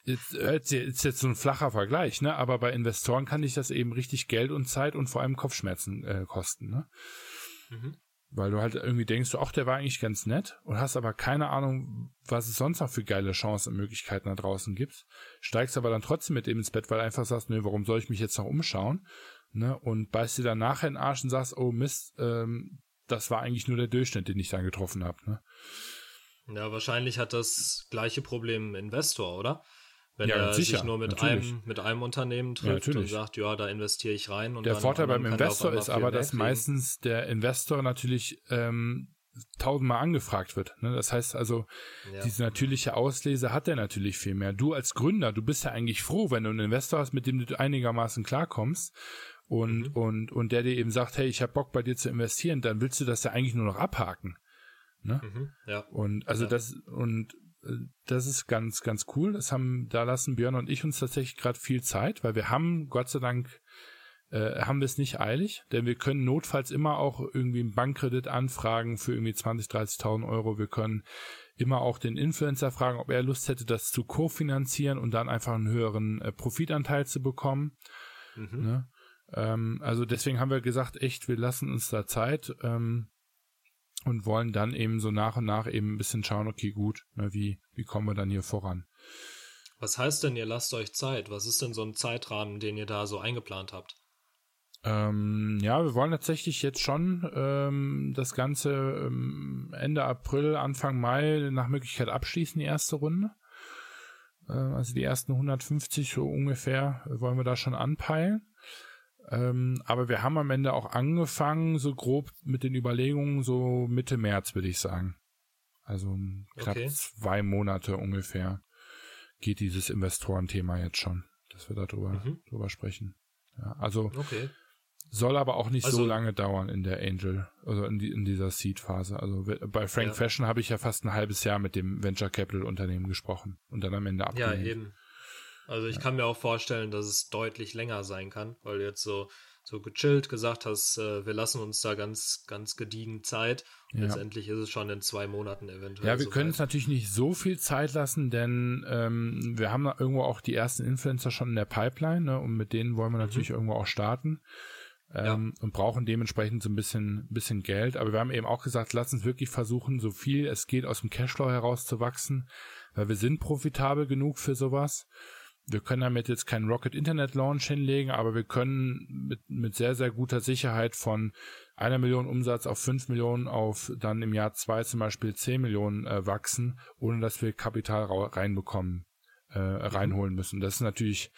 jetzt ist jetzt so ein flacher Vergleich, ne? Aber bei Investoren kann dich das eben richtig Geld und Zeit und vor allem Kopfschmerzen äh, kosten, ne? Mhm. Weil du halt irgendwie denkst, ach, der war eigentlich ganz nett und hast aber keine Ahnung, was es sonst noch für geile Chancen und Möglichkeiten da draußen gibt. Steigst aber dann trotzdem mit dem ins Bett, weil du einfach sagst, nee, warum soll ich mich jetzt noch umschauen? Ne? Und beißt dir dann nachher in den Arsch und sagst, oh Mist, ähm, das war eigentlich nur der Durchschnitt, den ich dann getroffen habe. Ne? Ja, wahrscheinlich hat das gleiche Problem Investor, oder? Wenn ja, er sicher, sich nur mit einem, mit einem Unternehmen trifft ja, und sagt, ja, da investiere ich rein. Und der Vorteil beim Investor ist aber, dass meistens der Investor natürlich ähm, tausendmal angefragt wird. Ne? Das heißt also, ja. diese natürliche Auslese hat er natürlich viel mehr. Du als Gründer, du bist ja eigentlich froh, wenn du einen Investor hast, mit dem du einigermaßen klarkommst und, mhm. und, und der dir eben sagt, hey, ich habe Bock bei dir zu investieren, dann willst du das ja eigentlich nur noch abhaken. Ne? Mhm, ja. Und also ja. das und äh, das ist ganz, ganz cool. Das haben, da lassen Björn und ich uns tatsächlich gerade viel Zeit, weil wir haben, Gott sei Dank, äh, haben wir es nicht eilig, denn wir können notfalls immer auch irgendwie einen Bankkredit anfragen für irgendwie 20, 30.000 Euro. Wir können immer auch den Influencer fragen, ob er Lust hätte, das zu kofinanzieren und dann einfach einen höheren äh, Profitanteil zu bekommen. Mhm. Ne? Ähm, also deswegen haben wir gesagt, echt, wir lassen uns da Zeit. Ähm, und wollen dann eben so nach und nach eben ein bisschen schauen, okay, gut, ne, wie, wie kommen wir dann hier voran? Was heißt denn, ihr lasst euch Zeit? Was ist denn so ein Zeitrahmen, den ihr da so eingeplant habt? Ähm, ja, wir wollen tatsächlich jetzt schon ähm, das Ganze ähm, Ende April, Anfang Mai nach Möglichkeit abschließen, die erste Runde. Äh, also die ersten 150 so ungefähr wollen wir da schon anpeilen. Ähm, aber wir haben am Ende auch angefangen, so grob mit den Überlegungen, so Mitte März, würde ich sagen. Also knapp okay. zwei Monate ungefähr geht dieses Investorenthema jetzt schon, dass wir darüber mhm. drüber sprechen. Ja, also okay. soll aber auch nicht also, so lange dauern in der Angel, also in, die, in dieser Seed-Phase. Also bei Frank ja. Fashion habe ich ja fast ein halbes Jahr mit dem Venture Capital Unternehmen gesprochen und dann am Ende abgelehnt. Ja, eben. Also ich ja. kann mir auch vorstellen, dass es deutlich länger sein kann, weil jetzt so so gechillt gesagt hast, äh, wir lassen uns da ganz, ganz gediegen Zeit. Ja. Letztendlich ist es schon in zwei Monaten eventuell. Ja, wir so können es natürlich nicht so viel Zeit lassen, denn ähm, wir haben irgendwo auch die ersten Influencer schon in der Pipeline ne, und mit denen wollen wir mhm. natürlich irgendwo auch starten. Ähm, ja. und brauchen dementsprechend so ein bisschen, bisschen Geld. Aber wir haben eben auch gesagt, lass uns wirklich versuchen, so viel es geht aus dem Cashflow heraus zu wachsen, weil wir sind profitabel genug für sowas wir können damit jetzt keinen Rocket Internet Launch hinlegen, aber wir können mit, mit sehr, sehr guter Sicherheit von einer Million Umsatz auf fünf Millionen auf dann im Jahr zwei zum Beispiel zehn Millionen äh, wachsen, ohne dass wir Kapital reinbekommen, äh, reinholen müssen. Das ist natürlich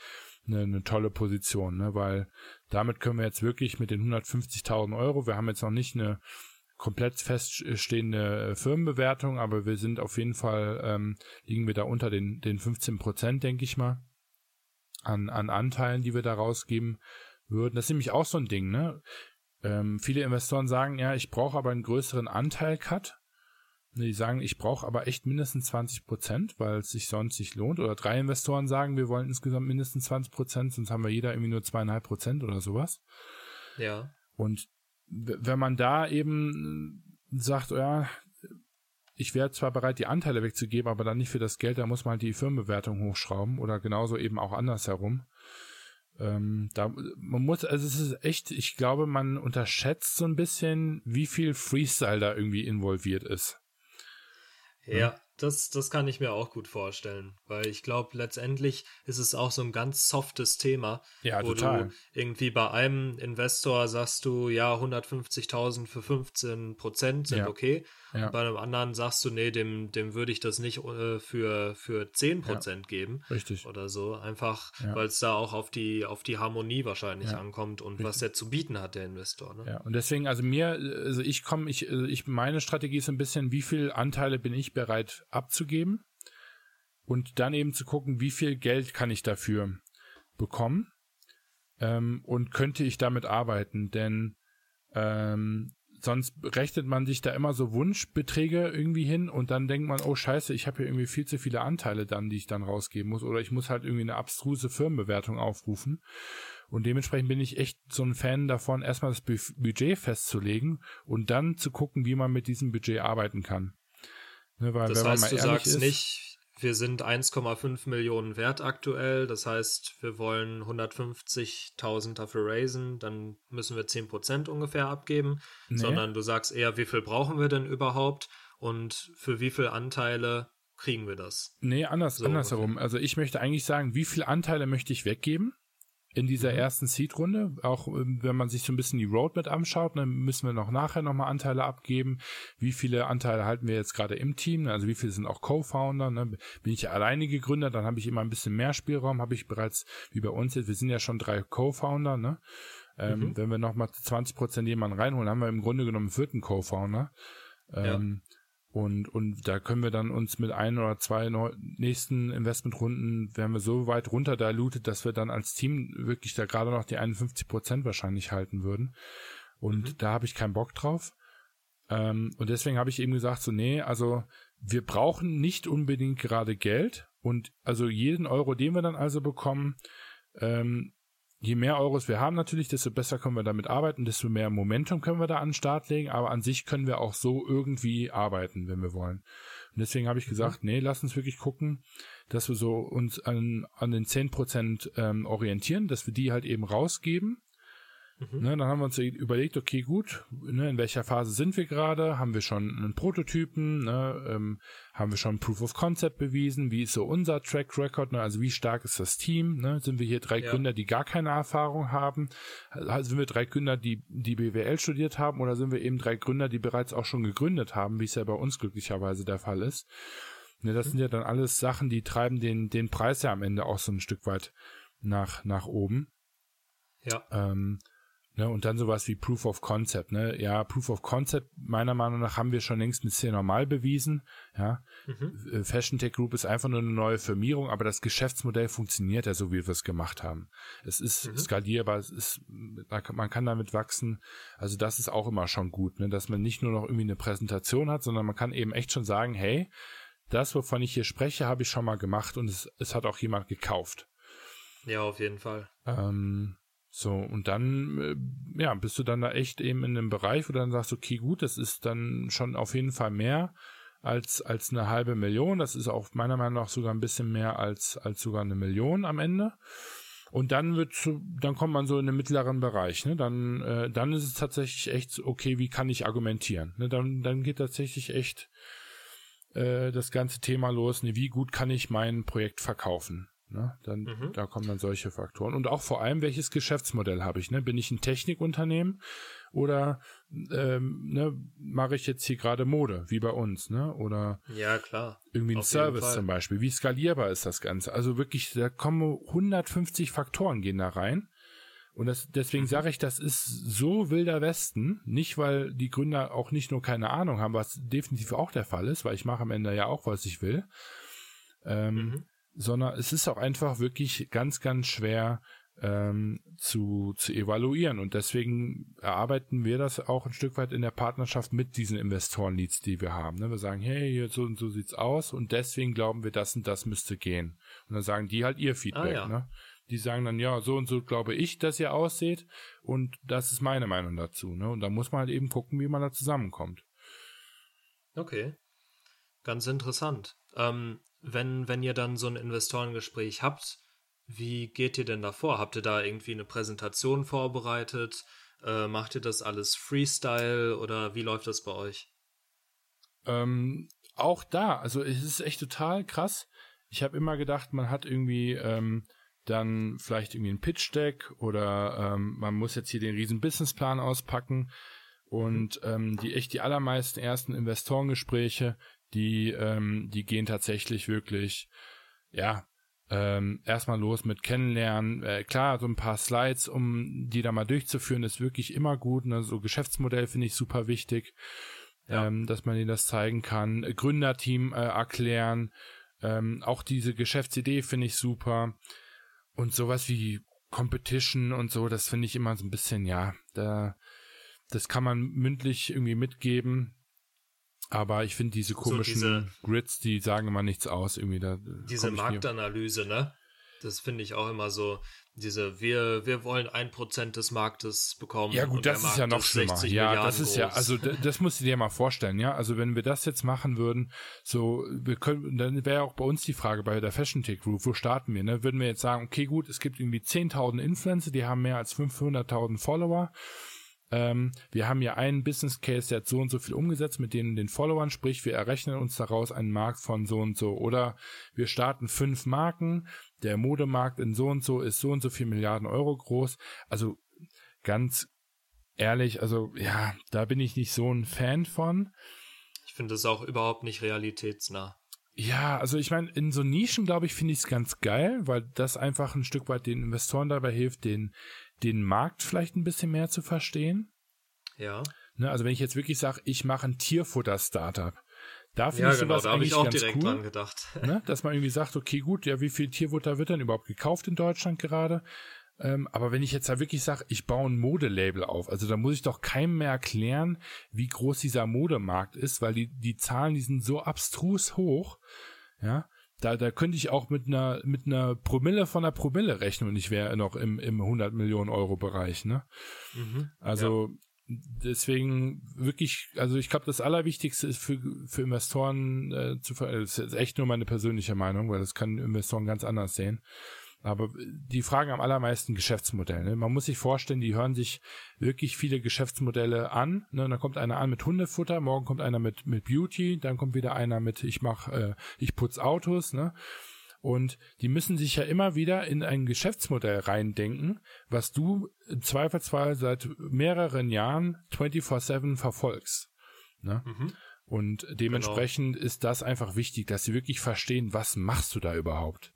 eine, eine tolle Position, ne? weil damit können wir jetzt wirklich mit den 150.000 Euro, wir haben jetzt noch nicht eine komplett feststehende Firmenbewertung, aber wir sind auf jeden Fall, ähm, liegen wir da unter den, den 15 Prozent, denke ich mal an, an Anteilen, die wir da rausgeben würden. Das ist nämlich auch so ein Ding, ne? Ähm, viele Investoren sagen, ja, ich brauche aber einen größeren Anteil-Cut. Die sagen, ich brauche aber echt mindestens 20 Prozent, weil es sich sonst nicht lohnt. Oder drei Investoren sagen, wir wollen insgesamt mindestens 20 Prozent, sonst haben wir jeder irgendwie nur zweieinhalb Prozent oder sowas. Ja. Und wenn man da eben sagt, ja, ich wäre zwar bereit, die Anteile wegzugeben, aber dann nicht für das Geld, da muss man halt die Firmenbewertung hochschrauben oder genauso eben auch andersherum. Ähm, da, man muss, also es ist echt, ich glaube, man unterschätzt so ein bisschen, wie viel Freestyle da irgendwie involviert ist. Ja, das, das kann ich mir auch gut vorstellen, weil ich glaube, letztendlich ist es auch so ein ganz softes Thema, ja, wo total. du irgendwie bei einem Investor sagst du, ja, 150.000 für 15 Prozent sind ja. okay. Ja. Und bei einem anderen sagst du, nee, dem, dem würde ich das nicht äh, für, für 10 Prozent ja. geben. Richtig. Oder so. Einfach, weil es da auch auf die, auf die Harmonie wahrscheinlich ankommt und Richtig. was der zu bieten hat, der Investor. Ne? Ja, und deswegen, also mir, also ich komme, ich, also ich, meine Strategie ist ein bisschen, wie viel Anteile bin ich bereit abzugeben und dann eben zu gucken, wie viel Geld kann ich dafür bekommen ähm, und könnte ich damit arbeiten, denn ähm, sonst rechnet man sich da immer so Wunschbeträge irgendwie hin und dann denkt man, oh scheiße, ich habe hier irgendwie viel zu viele Anteile dann, die ich dann rausgeben muss oder ich muss halt irgendwie eine abstruse Firmenbewertung aufrufen. Und dementsprechend bin ich echt so ein Fan davon, erstmal das Budget festzulegen und dann zu gucken, wie man mit diesem Budget arbeiten kann. Ne, weil, das heißt, du sagst ist, nicht, wir sind 1,5 Millionen wert aktuell, das heißt, wir wollen 150.000 dafür raisen, dann müssen wir 10% ungefähr abgeben, nee. sondern du sagst eher, wie viel brauchen wir denn überhaupt und für wie viele Anteile kriegen wir das? Nee, anders, so andersherum. Also ich möchte eigentlich sagen, wie viele Anteile möchte ich weggeben? In dieser mhm. ersten Seed-Runde. Auch ähm, wenn man sich so ein bisschen die Roadmap anschaut, dann müssen wir noch nachher nochmal Anteile abgeben. Wie viele Anteile halten wir jetzt gerade im Team? Also wie viele sind auch Co-Founder? Ne? Bin ich alleinige Gründer, dann habe ich immer ein bisschen mehr Spielraum. Habe ich bereits, wie bei uns jetzt, wir sind ja schon drei Co-Founder. Ne? Ähm, mhm. Wenn wir nochmal 20 Prozent jemanden reinholen, haben wir im Grunde genommen einen vierten Co-Founder. Ähm, ja. Und, und da können wir dann uns mit ein oder zwei nächsten Investmentrunden, werden wir so weit runter diluted, dass wir dann als Team wirklich da gerade noch die 51 Prozent wahrscheinlich halten würden. Und mhm. da habe ich keinen Bock drauf. Ähm, und deswegen habe ich eben gesagt, so, nee, also wir brauchen nicht unbedingt gerade Geld. Und also jeden Euro, den wir dann also bekommen, ähm, je mehr Euros wir haben natürlich, desto besser können wir damit arbeiten, desto mehr Momentum können wir da an den Start legen, aber an sich können wir auch so irgendwie arbeiten, wenn wir wollen. Und deswegen habe ich mhm. gesagt, nee, lass uns wirklich gucken, dass wir so uns an, an den 10% ähm, orientieren, dass wir die halt eben rausgeben Mhm. Ne, dann haben wir uns überlegt, okay, gut, ne, in welcher Phase sind wir gerade? Haben wir schon einen Prototypen? Ne, ähm, haben wir schon Proof of Concept bewiesen? Wie ist so unser Track Record? Ne, also wie stark ist das Team? Ne? Sind wir hier drei ja. Gründer, die gar keine Erfahrung haben? Also sind wir drei Gründer, die die BWL studiert haben? Oder sind wir eben drei Gründer, die bereits auch schon gegründet haben, wie es ja bei uns glücklicherweise der Fall ist? Ne, das mhm. sind ja dann alles Sachen, die treiben den, den Preis ja am Ende auch so ein Stück weit nach, nach oben. Ja. Ähm, Ne, und dann sowas wie Proof of Concept. Ne? Ja, Proof of Concept, meiner Meinung nach, haben wir schon längst mit C normal bewiesen. Ja? Mhm. Äh, Fashion Tech Group ist einfach nur eine neue Firmierung, aber das Geschäftsmodell funktioniert ja so, wie wir es gemacht haben. Es ist mhm. skalierbar, es ist, man kann damit wachsen. Also das ist auch immer schon gut, ne? dass man nicht nur noch irgendwie eine Präsentation hat, sondern man kann eben echt schon sagen, hey, das, wovon ich hier spreche, habe ich schon mal gemacht und es, es hat auch jemand gekauft. Ja, auf jeden Fall. Ähm, so, und dann, äh, ja, bist du dann da echt eben in einem Bereich, wo du dann sagst, okay, gut, das ist dann schon auf jeden Fall mehr als, als eine halbe Million. Das ist auch meiner Meinung nach sogar ein bisschen mehr als, als sogar eine Million am Ende. Und dann wird dann kommt man so in den mittleren Bereich, ne? Dann, äh, dann ist es tatsächlich echt okay, wie kann ich argumentieren? Ne? Dann, dann geht tatsächlich echt äh, das ganze Thema los, ne? wie gut kann ich mein Projekt verkaufen? Ne? Dann, mhm. Da kommen dann solche Faktoren. Und auch vor allem, welches Geschäftsmodell habe ich? Ne? Bin ich ein Technikunternehmen oder ähm, ne, mache ich jetzt hier gerade Mode, wie bei uns? Ne? Oder ja, klar. irgendwie ein Auf Service zum Beispiel. Wie skalierbar ist das Ganze? Also wirklich, da kommen 150 Faktoren gehen da rein. Und das, deswegen mhm. sage ich, das ist so wilder Westen. Nicht, weil die Gründer auch nicht nur keine Ahnung haben, was definitiv auch der Fall ist, weil ich mache am Ende ja auch, was ich will. Ähm, mhm sondern es ist auch einfach wirklich ganz, ganz schwer ähm, zu, zu evaluieren. Und deswegen erarbeiten wir das auch ein Stück weit in der Partnerschaft mit diesen Investoren-Leads, die wir haben. Ne? Wir sagen, hey, so und so sieht's aus und deswegen glauben wir, das und das müsste gehen. Und dann sagen die halt ihr Feedback. Ah, ja. ne? Die sagen dann, ja, so und so glaube ich, dass ihr ausseht und das ist meine Meinung dazu. Ne? Und da muss man halt eben gucken, wie man da zusammenkommt. Okay. Ganz interessant. Ähm, wenn, wenn ihr dann so ein Investorengespräch habt, wie geht ihr denn davor? Habt ihr da irgendwie eine Präsentation vorbereitet? Äh, macht ihr das alles Freestyle oder wie läuft das bei euch? Ähm, auch da, also es ist echt total krass. Ich habe immer gedacht, man hat irgendwie ähm, dann vielleicht irgendwie ein Pitch-Deck oder ähm, man muss jetzt hier den riesen Businessplan auspacken. Und ähm, die echt die allermeisten ersten Investorengespräche, die, ähm, die gehen tatsächlich wirklich, ja, ähm, erstmal los mit Kennenlernen. Äh, klar, so ein paar Slides, um die da mal durchzuführen, ist wirklich immer gut. Ne? So Geschäftsmodell finde ich super wichtig, ja. ähm, dass man ihnen das zeigen kann. Gründerteam äh, erklären. Ähm, auch diese Geschäftsidee finde ich super. Und sowas wie Competition und so, das finde ich immer so ein bisschen, ja, da, das kann man mündlich irgendwie mitgeben. Aber ich finde diese komischen so diese, Grids, die sagen immer nichts aus, irgendwie da. Diese Marktanalyse, ne? Das finde ich auch immer so, diese, wir, wir wollen ein Prozent des Marktes bekommen. Ja gut, das ist ja noch schlimmer. Ja, Milliarden das ist groß. ja, also das musst du dir mal vorstellen, ja. Also wenn wir das jetzt machen würden, so, wir können, dann wäre auch bei uns die Frage bei der Fashion Tech Group, wo starten wir, ne? Würden wir jetzt sagen, okay gut, es gibt irgendwie 10.000 Influencer, die haben mehr als 500.000 Follower ähm, wir haben ja einen Business Case, der hat so und so viel umgesetzt mit den, den Followern, sprich, wir errechnen uns daraus einen Markt von so und so. Oder wir starten fünf Marken, der Modemarkt in so und so ist so und so viel Milliarden Euro groß. Also ganz ehrlich, also ja, da bin ich nicht so ein Fan von. Ich finde es auch überhaupt nicht realitätsnah. Ja, also ich meine, in so Nischen, glaube ich, finde ich es ganz geil, weil das einfach ein Stück weit den Investoren dabei hilft, den den Markt vielleicht ein bisschen mehr zu verstehen. Ja. Ne, also wenn ich jetzt wirklich sage, ich mache ein Tierfutter-Startup, da finde ja, ich genau, sowas da eigentlich ich auch ganz direkt cool, dran gedacht. Ne, dass man irgendwie sagt, okay, gut, ja, wie viel Tierfutter wird denn überhaupt gekauft in Deutschland gerade? Ähm, aber wenn ich jetzt da wirklich sage, ich baue ein Modelabel auf, also da muss ich doch keinem mehr erklären, wie groß dieser Modemarkt ist, weil die, die Zahlen, die sind so abstrus hoch, ja, da, da könnte ich auch mit einer, mit einer Promille von einer Promille rechnen und ich wäre noch im, im 100 Millionen Euro Bereich, ne? Mhm, also, ja. deswegen wirklich, also ich glaube, das Allerwichtigste ist für, für Investoren äh, zu, das ist echt nur meine persönliche Meinung, weil das kann Investoren ganz anders sehen aber die fragen am allermeisten Geschäftsmodelle. Ne? Man muss sich vorstellen, die hören sich wirklich viele Geschäftsmodelle an. Ne? Dann kommt einer an mit Hundefutter, morgen kommt einer mit, mit Beauty, dann kommt wieder einer mit ich mach, äh, ich putz Autos, ne? Und die müssen sich ja immer wieder in ein Geschäftsmodell reindenken, was du im Zweifelsfall seit mehreren Jahren 24-7 verfolgst. Ne? Mhm. Und dementsprechend genau. ist das einfach wichtig, dass sie wirklich verstehen, was machst du da überhaupt.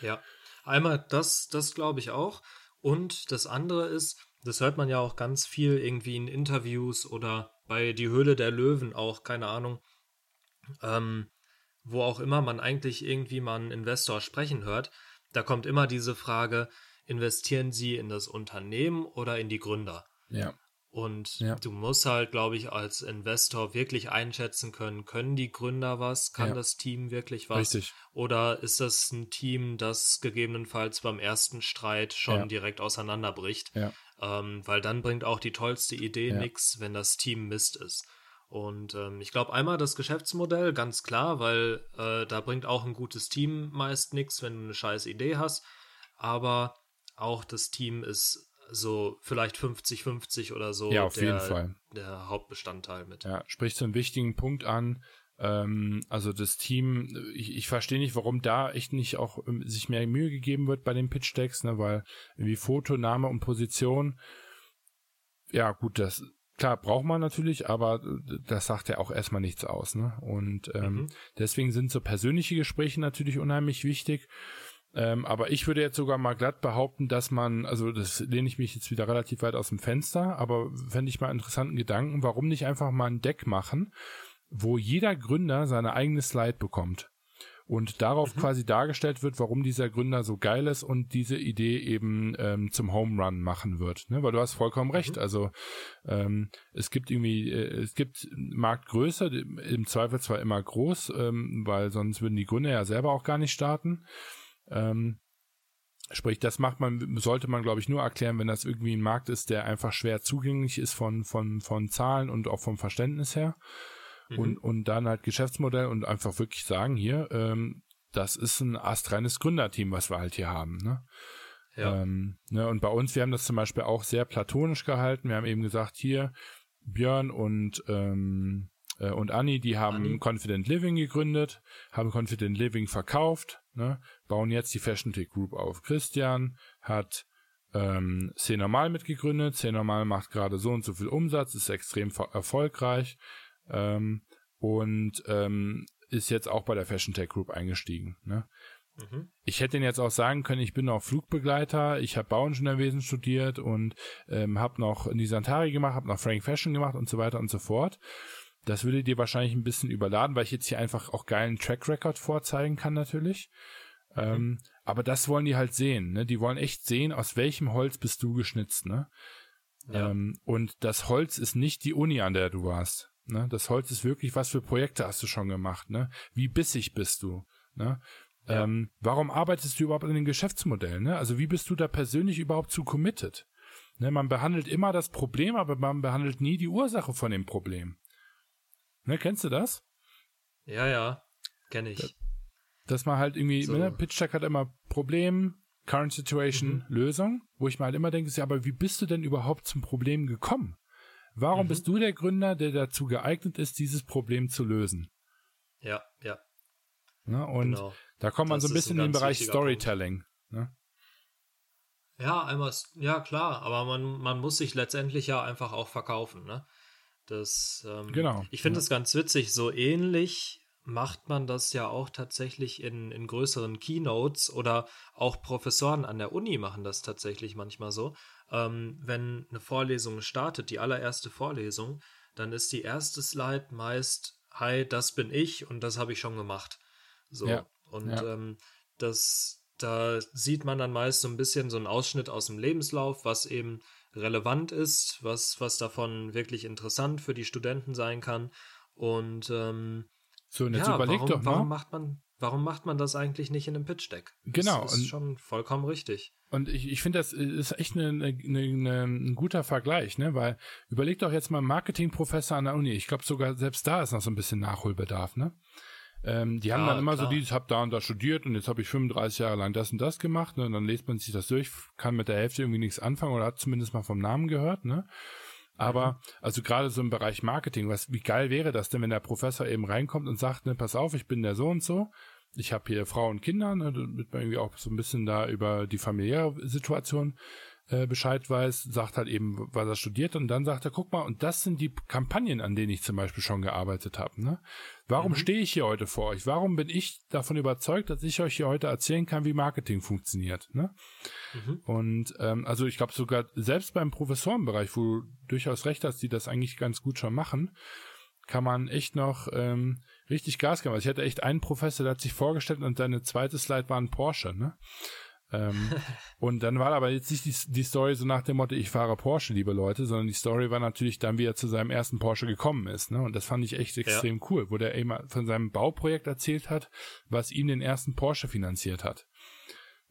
Ja. Einmal das, das glaube ich auch. Und das andere ist, Das hört man ja auch ganz viel irgendwie in Interviews oder bei Die Höhle der Löwen auch, keine Ahnung. Ähm, wo auch immer man eigentlich irgendwie mal einen Investor sprechen hört, da kommt immer diese Frage, investieren Sie in das Unternehmen oder in die Gründer? Ja. Und ja. du musst halt, glaube ich, als Investor wirklich einschätzen können, können die Gründer was, kann ja. das Team wirklich was? Richtig. Oder ist das ein Team, das gegebenenfalls beim ersten Streit schon ja. direkt auseinanderbricht? Ähm, weil dann bringt auch die tollste Idee nichts, wenn das Team Mist ist. Und ähm, ich glaube einmal das Geschäftsmodell, ganz klar, weil äh, da bringt auch ein gutes Team meist nichts, wenn du eine scheiß Idee hast. Aber auch das Team ist so vielleicht 50-50 oder so ja, auf der, jeden Fall. der Hauptbestandteil mit. Ja, spricht so einen wichtigen Punkt an. Ähm, also das Team, ich, ich verstehe nicht, warum da echt nicht auch ähm, sich mehr Mühe gegeben wird bei den Pitch-Decks, ne, weil irgendwie Foto, Name und Position, ja gut, das klar braucht man natürlich, aber das sagt ja auch erstmal nichts aus, ne? Und ähm, mhm. deswegen sind so persönliche Gespräche natürlich unheimlich wichtig. Ähm, aber ich würde jetzt sogar mal glatt behaupten, dass man, also das lehne ich mich jetzt wieder relativ weit aus dem Fenster, aber fände ich mal interessanten Gedanken, warum nicht einfach mal ein Deck machen, wo jeder Gründer seine eigene Slide bekommt und darauf mhm. quasi dargestellt wird, warum dieser Gründer so geil ist und diese Idee eben ähm, zum Home Run machen wird. Ne? Weil du hast vollkommen mhm. recht. Also ähm, es gibt irgendwie, äh, es gibt Marktgröße, im Zweifel zwar immer groß, ähm, weil sonst würden die Gründer ja selber auch gar nicht starten. Ähm, Sprich, das macht man, sollte man, glaube ich, nur erklären, wenn das irgendwie ein Markt ist, der einfach schwer zugänglich ist von, von, von Zahlen und auch vom Verständnis her. Mhm. Und, und dann halt Geschäftsmodell und einfach wirklich sagen, hier, ähm, das ist ein astreines Gründerteam, was wir halt hier haben. Ne? Ja. Ähm, ne, und bei uns, wir haben das zum Beispiel auch sehr platonisch gehalten. Wir haben eben gesagt, hier, Björn und ähm, äh, und Anni, die haben Anni. Confident Living gegründet, haben Confident Living verkauft, ne, bauen jetzt die Fashion Tech Group auf. Christian hat ähm, C Normal mitgegründet. C Normal macht gerade so und so viel Umsatz, ist extrem erfolgreich ähm, und ähm, ist jetzt auch bei der Fashion Tech Group eingestiegen. Ne? Mhm. Ich hätte ihn jetzt auch sagen können, ich bin auch Flugbegleiter, ich habe Bauingenieurwesen studiert und ähm, habe noch Nisantari gemacht, habe noch Frank Fashion gemacht und so weiter und so fort. Das würde dir wahrscheinlich ein bisschen überladen, weil ich jetzt hier einfach auch geilen Track Record vorzeigen kann natürlich. Mhm. Ähm, aber das wollen die halt sehen. Ne? Die wollen echt sehen, aus welchem Holz bist du geschnitzt. Ne? Ja. Ähm, und das Holz ist nicht die Uni, an der du warst. Ne? Das Holz ist wirklich, was für Projekte hast du schon gemacht? Ne? Wie bissig bist du? Ne? Ja. Ähm, warum arbeitest du überhaupt an den Geschäftsmodellen? Ne? Also wie bist du da persönlich überhaupt zu committed? Ne? Man behandelt immer das Problem, aber man behandelt nie die Ursache von dem Problem. Ne, kennst du das? Ja, ja, kenne ich. Dass man halt irgendwie, so. ne, Pitch Deck hat immer Problem, Current Situation, mhm. Lösung, wo ich mir halt immer denke, ja, aber wie bist du denn überhaupt zum Problem gekommen? Warum mhm. bist du der Gründer, der dazu geeignet ist, dieses Problem zu lösen? Ja, ja. ja und genau. da kommt man das so ein bisschen ein in den Bereich Storytelling. Ne? Ja, einmal, ja klar, aber man, man muss sich letztendlich ja einfach auch verkaufen, ne? Das, ähm, genau. Ich finde ja. ganz witzig, so ähnlich macht man das ja auch tatsächlich in, in größeren Keynotes oder auch Professoren an der Uni machen das tatsächlich manchmal so ähm, wenn eine Vorlesung startet, die allererste Vorlesung, dann ist die erste Slide meist, hi, das bin ich und das habe ich schon gemacht. So. Ja, und ja. Ähm, das, da sieht man dann meist so ein bisschen so einen Ausschnitt aus dem Lebenslauf, was eben relevant ist, was, was davon wirklich interessant für die Studenten sein kann. Und ähm, so, und jetzt ja, überleg warum, doch mal. Warum macht man, warum macht man das eigentlich nicht in einem Pitch Deck? Genau. Das ist schon vollkommen richtig. Und ich, ich finde, das ist echt eine, eine, eine, ein guter Vergleich, ne? Weil überleg doch jetzt mal Marketingprofessor an der Uni. Ich glaube sogar selbst da ist noch so ein bisschen Nachholbedarf, ne? Ähm, die haben ja, dann immer klar. so dieses, hab da und da studiert und jetzt habe ich 35 Jahre lang das und das gemacht, ne? Und dann lest man sich das durch, kann mit der Hälfte irgendwie nichts anfangen oder hat zumindest mal vom Namen gehört, ne? Aber, mhm. also gerade so im Bereich Marketing, was, wie geil wäre das denn, wenn der Professor eben reinkommt und sagt, ne, pass auf, ich bin der so und so, ich habe hier Frau und Kinder, ne, damit man irgendwie auch so ein bisschen da über die familiäre Situation äh, Bescheid weiß, sagt halt eben, was er studiert und dann sagt er, guck mal, und das sind die Kampagnen, an denen ich zum Beispiel schon gearbeitet habe. Ne? Warum mhm. stehe ich hier heute vor euch? Warum bin ich davon überzeugt, dass ich euch hier heute erzählen kann, wie Marketing funktioniert? Ne? Mhm. Und ähm, also ich glaube sogar selbst beim Professorenbereich, wo du durchaus recht hast, die das eigentlich ganz gut schon machen, kann man echt noch ähm, richtig Gas geben. Also ich hatte echt einen Professor, der hat sich vorgestellt und seine zweite Slide war ein Porsche, ne? Ähm, und dann war aber jetzt nicht die, die, Story so nach dem Motto, ich fahre Porsche, liebe Leute, sondern die Story war natürlich dann, wie er zu seinem ersten Porsche gekommen ist. Ne? Und das fand ich echt extrem ja. cool, wo der eben von seinem Bauprojekt erzählt hat, was ihm den ersten Porsche finanziert hat.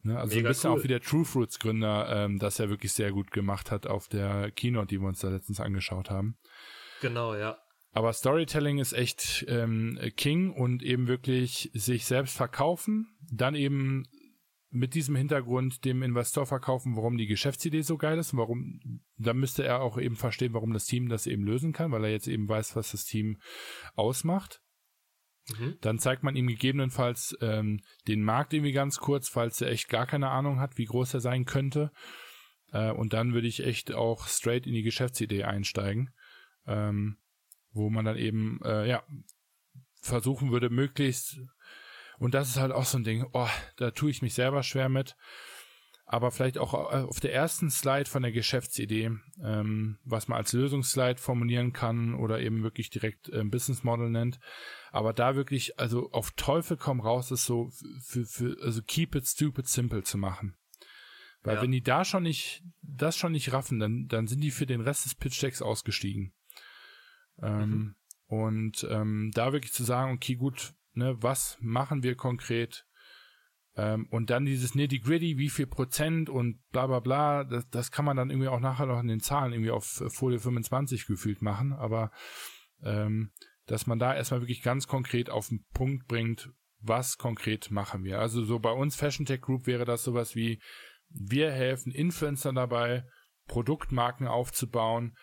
Ne? Also Mega ein bisschen cool. auch wie der True Fruits Gründer, ähm, das er wirklich sehr gut gemacht hat auf der Keynote, die wir uns da letztens angeschaut haben. Genau, ja. Aber Storytelling ist echt ähm, King und eben wirklich sich selbst verkaufen, dann eben mit diesem Hintergrund dem Investor verkaufen, warum die Geschäftsidee so geil ist und warum, dann müsste er auch eben verstehen, warum das Team das eben lösen kann, weil er jetzt eben weiß, was das Team ausmacht. Mhm. Dann zeigt man ihm gegebenenfalls ähm, den Markt irgendwie ganz kurz, falls er echt gar keine Ahnung hat, wie groß er sein könnte. Äh, und dann würde ich echt auch straight in die Geschäftsidee einsteigen, ähm, wo man dann eben äh, ja versuchen würde, möglichst und das ist halt auch so ein Ding, oh, da tue ich mich selber schwer mit. Aber vielleicht auch äh, auf der ersten Slide von der Geschäftsidee, ähm, was man als Lösungsslide formulieren kann oder eben wirklich direkt äh, Business Model nennt. Aber da wirklich, also auf Teufel komm raus, ist so für, für, also keep it stupid simple zu machen. Weil ja. wenn die da schon nicht, das schon nicht raffen, dann, dann sind die für den Rest des Pitch Decks ausgestiegen. Ähm, mhm. Und ähm, da wirklich zu sagen, okay, gut, ne, was machen wir konkret? Ähm, und dann dieses nitty-gritty, wie viel Prozent und bla bla bla, das, das kann man dann irgendwie auch nachher noch in den Zahlen irgendwie auf Folie 25 gefühlt machen, aber ähm, dass man da erstmal wirklich ganz konkret auf den Punkt bringt, was konkret machen wir. Also so bei uns Fashion Tech Group wäre das sowas wie, wir helfen Influencern dabei, Produktmarken aufzubauen,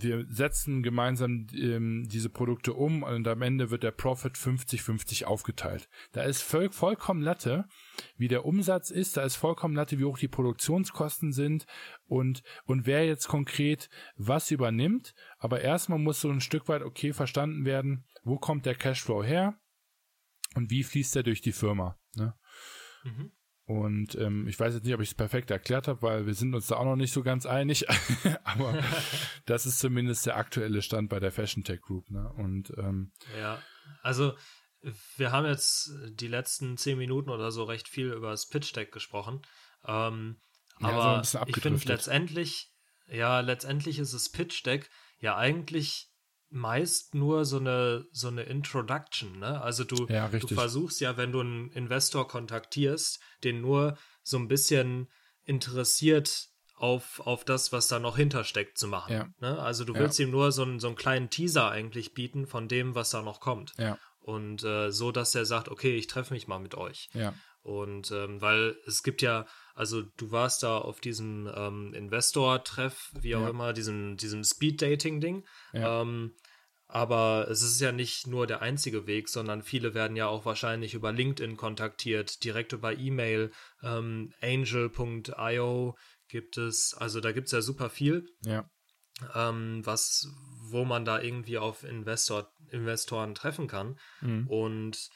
wir setzen gemeinsam ähm, diese Produkte um und am Ende wird der Profit 50-50 aufgeteilt. Da ist voll, vollkommen Latte, wie der Umsatz ist, da ist vollkommen Latte, wie hoch die Produktionskosten sind und, und wer jetzt konkret was übernimmt. Aber erstmal muss so ein Stück weit okay verstanden werden, wo kommt der Cashflow her und wie fließt er durch die Firma. Ne? Mhm. Und ähm, ich weiß jetzt nicht, ob ich es perfekt erklärt habe, weil wir sind uns da auch noch nicht so ganz einig. Aber das ist zumindest der aktuelle Stand bei der Fashion Tech Group. Ne? Und ähm, ja, also wir haben jetzt die letzten zehn Minuten oder so recht viel über das Pitch Deck gesprochen. Ähm, ja, aber ich finde letztendlich, ja, letztendlich ist das Pitch Deck ja eigentlich meist nur so eine so eine Introduction, ne? Also du, ja, du versuchst ja, wenn du einen Investor kontaktierst, den nur so ein bisschen interessiert auf, auf das, was da noch hintersteckt, zu machen. Ja. Ne? Also du willst ja. ihm nur so einen, so einen kleinen Teaser eigentlich bieten von dem, was da noch kommt. Ja. Und äh, so, dass er sagt, okay, ich treffe mich mal mit euch. Ja. Und ähm, weil es gibt ja, also du warst da auf diesem ähm, Investor-Treff, wie auch ja. immer, diesem, diesem Speed-Dating-Ding. Ja. Ähm, aber es ist ja nicht nur der einzige Weg, sondern viele werden ja auch wahrscheinlich über LinkedIn kontaktiert, direkt über E-Mail. Ähm, Angel.io gibt es, also da gibt es ja super viel. Ja. Ähm, was, wo man da irgendwie auf Investor, Investoren treffen kann. Mhm. Und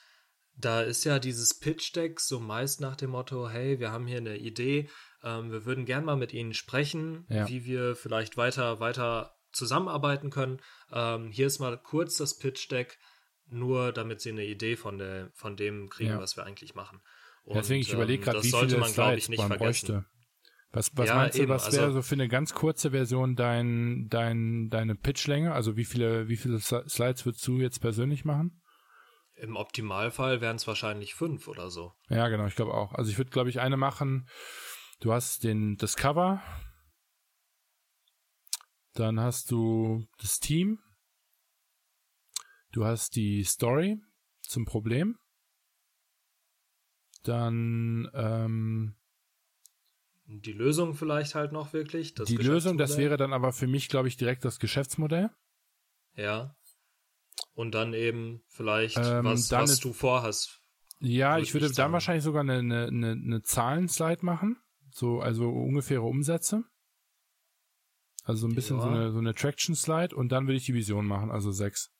da ist ja dieses Pitch-Deck so meist nach dem Motto, hey, wir haben hier eine Idee, ähm, wir würden gern mal mit Ihnen sprechen, ja. wie wir vielleicht weiter, weiter zusammenarbeiten können. Ähm, hier ist mal kurz das Pitch-Deck, nur damit Sie eine Idee von, der, von dem kriegen, ja. was wir eigentlich machen. Und, Deswegen, ich überlege ähm, gerade, wie viele man, Slides ich, nicht man vergessen. bräuchte. Was, was ja, meinst du, was wäre also, so für eine ganz kurze Version dein, dein, deine Pitchlänge? Also wie viele, wie viele Slides würdest du jetzt persönlich machen? Im Optimalfall wären es wahrscheinlich fünf oder so. Ja, genau, ich glaube auch. Also ich würde, glaube ich, eine machen. Du hast den, das Cover. Dann hast du das Team. Du hast die Story zum Problem. Dann ähm, die Lösung vielleicht halt noch wirklich. die Lösung, das wäre dann aber für mich, glaube ich, direkt das Geschäftsmodell. Ja. Und dann eben vielleicht, ähm, was, was eine, du vorhast. Ja, ich würde ich dann wahrscheinlich sogar eine, eine, eine, Zahlenslide machen. so, also ungefähre Umsätze. Also so ein bisschen ja. so, eine, so eine Traction-Slide und dann würde ich die Vision machen, also sechs.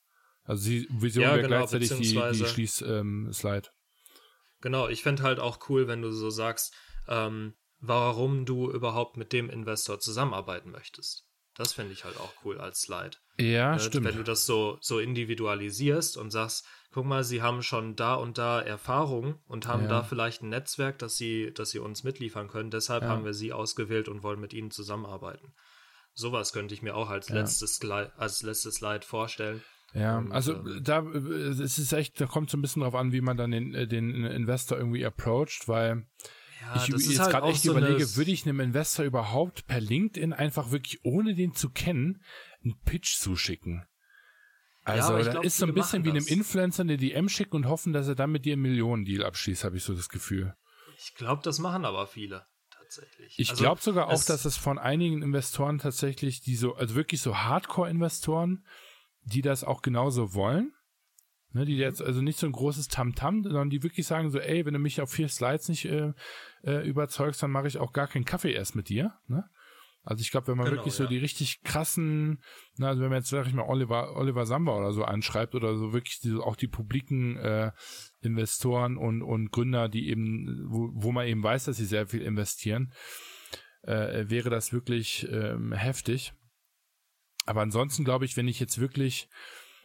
Also die Vision ja, wäre genau, gleichzeitig die, die Schließ-Slide. Ähm, genau, ich fände halt auch cool, wenn du so sagst, ähm, warum du überhaupt mit dem Investor zusammenarbeiten möchtest. Das fände ich halt auch cool als Slide. Ja, äh, stimmt. Wenn du das so, so individualisierst und sagst, guck mal, sie haben schon da und da Erfahrung und haben ja. da vielleicht ein Netzwerk, das sie, das sie uns mitliefern können. Deshalb ja. haben wir sie ausgewählt und wollen mit ihnen zusammenarbeiten. Sowas könnte ich mir auch als, ja. letztes, als letztes Slide vorstellen. Ja, und, also ähm, da es ist echt, da kommt so ein bisschen drauf an, wie man dann den, äh, den Investor irgendwie approacht, weil ja, ich jetzt halt gerade echt so überlege, würde ich einem Investor überhaupt per LinkedIn einfach wirklich ohne den zu kennen einen Pitch zuschicken? Also ja, da glaub, ist so ein bisschen wie einem Influencer eine DM schicken und hoffen, dass er dann mit dir einen Millionendeal abschließt, habe ich so das Gefühl. Ich glaube, das machen aber viele tatsächlich. Ich also, glaube sogar auch, dass es von einigen Investoren tatsächlich, die so, also wirklich so Hardcore-Investoren, die das auch genauso wollen. Ne, die jetzt also nicht so ein großes Tamtam, -Tam, sondern die wirklich sagen so, ey, wenn du mich auf vier Slides nicht äh, äh, überzeugst, dann mache ich auch gar keinen Kaffee erst mit dir. Ne? Also ich glaube, wenn man genau, wirklich so die richtig krassen, na, also wenn man jetzt, sag ich mal, Oliver, Oliver Samba oder so anschreibt oder so wirklich die, auch die publiken äh, Investoren und, und Gründer, die eben, wo, wo man eben weiß, dass sie sehr viel investieren, äh, wäre das wirklich ähm, heftig. Aber ansonsten glaube ich, wenn ich jetzt wirklich,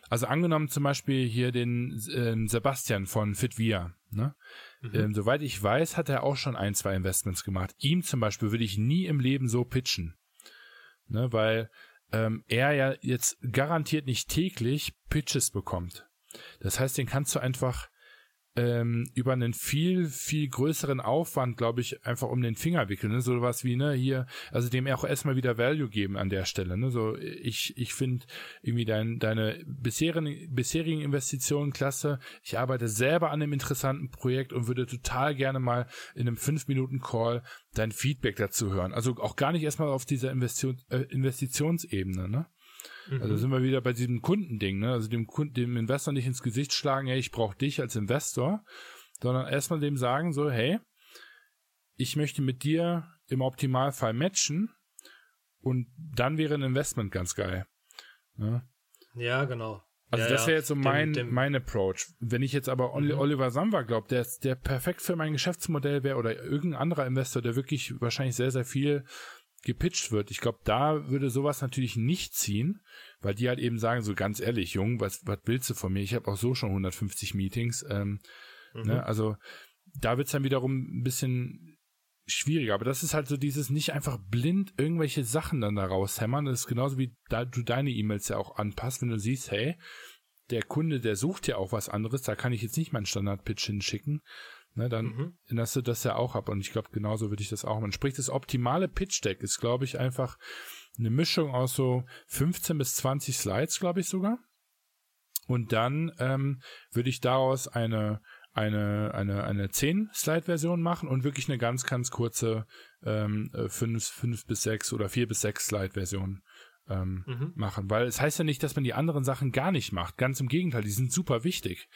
also angenommen zum Beispiel hier den ähm, Sebastian von Fitvia, ne? Mhm. Ähm, soweit ich weiß, hat er auch schon ein, zwei Investments gemacht. Ihm zum Beispiel würde ich nie im Leben so pitchen. Ne? Weil ähm, er ja jetzt garantiert nicht täglich Pitches bekommt. Das heißt, den kannst du einfach ähm, über einen viel, viel größeren Aufwand, glaube ich, einfach um den Finger wickeln. Ne? So was wie, ne, hier, also dem auch erstmal wieder Value geben an der Stelle. Ne? So, ich, ich finde irgendwie dein, deine bisherigen, bisherigen Investitionen klasse. Ich arbeite selber an einem interessanten Projekt und würde total gerne mal in einem 5-Minuten-Call dein Feedback dazu hören. Also auch gar nicht erstmal auf dieser Investion, äh, Investitionsebene, ne? Also mhm. Also sind wir wieder bei diesem Kundending, ne? Also dem Kunden, dem Investor nicht ins Gesicht schlagen, hey, ich brauche dich als Investor, sondern erstmal dem sagen so, hey, ich möchte mit dir im Optimalfall matchen und dann wäre ein Investment ganz geil. Ne? Ja, genau. Also ja, das wäre jetzt so mein, dem, dem mein Approach. Wenn ich jetzt aber mhm. Oliver Samba glaube, der, der perfekt für mein Geschäftsmodell wäre oder irgendein anderer Investor, der wirklich wahrscheinlich sehr, sehr viel gepitcht wird. Ich glaube, da würde sowas natürlich nicht ziehen, weil die halt eben sagen, so ganz ehrlich, Jung, was, was willst du von mir? Ich habe auch so schon 150 Meetings. Ähm, mhm. ne? Also da wird's dann wiederum ein bisschen schwieriger. Aber das ist halt so dieses nicht einfach blind irgendwelche Sachen dann da raushämmern. Das ist genauso wie da du deine E-Mails ja auch anpasst, wenn du siehst, hey, der Kunde, der sucht ja auch was anderes, da kann ich jetzt nicht meinen Standard-Pitch hinschicken, ne, dann mhm. du das ja auch ab. Und ich glaube, genauso würde ich das auch machen. Sprich, das optimale Pitch-Deck ist, glaube ich, einfach eine Mischung aus so 15 bis 20 Slides, glaube ich sogar. Und dann ähm, würde ich daraus eine eine eine eine 10 Slide Version machen und wirklich eine ganz ganz kurze ähm, 5 5 bis 6 oder 4 bis 6 Slide Version ähm, mhm. machen. Weil es heißt ja nicht, dass man die anderen Sachen gar nicht macht. Ganz im Gegenteil, die sind super wichtig.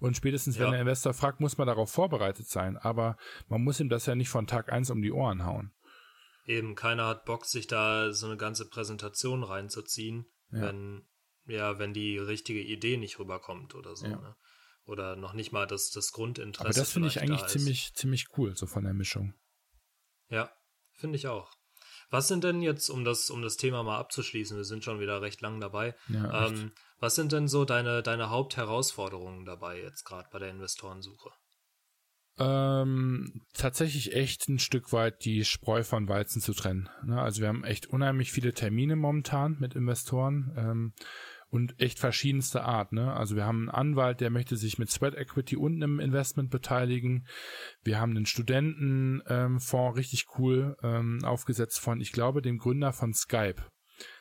Und spätestens, ja. wenn der Investor fragt, muss man darauf vorbereitet sein. Aber man muss ihm das ja nicht von Tag eins um die Ohren hauen. Eben, keiner hat Bock, sich da so eine ganze Präsentation reinzuziehen, ja. wenn, ja, wenn die richtige Idee nicht rüberkommt oder so. Ja. Ne? Oder noch nicht mal das, das Grundinteresse. Aber das finde ich eigentlich ziemlich, ziemlich cool, so von der Mischung. Ja, finde ich auch. Was sind denn jetzt, um das, um das Thema mal abzuschließen, wir sind schon wieder recht lang dabei, ja, ähm, was sind denn so deine, deine Hauptherausforderungen dabei jetzt gerade bei der Investorensuche? Ähm, tatsächlich echt ein Stück weit die Spreu von Weizen zu trennen. Ne? Also wir haben echt unheimlich viele Termine momentan mit Investoren. Ähm, und echt verschiedenste Art. Ne? Also wir haben einen Anwalt, der möchte sich mit Sweat Equity und einem Investment beteiligen. Wir haben einen Studentenfonds, ähm, richtig cool ähm, aufgesetzt von, ich glaube, dem Gründer von Skype.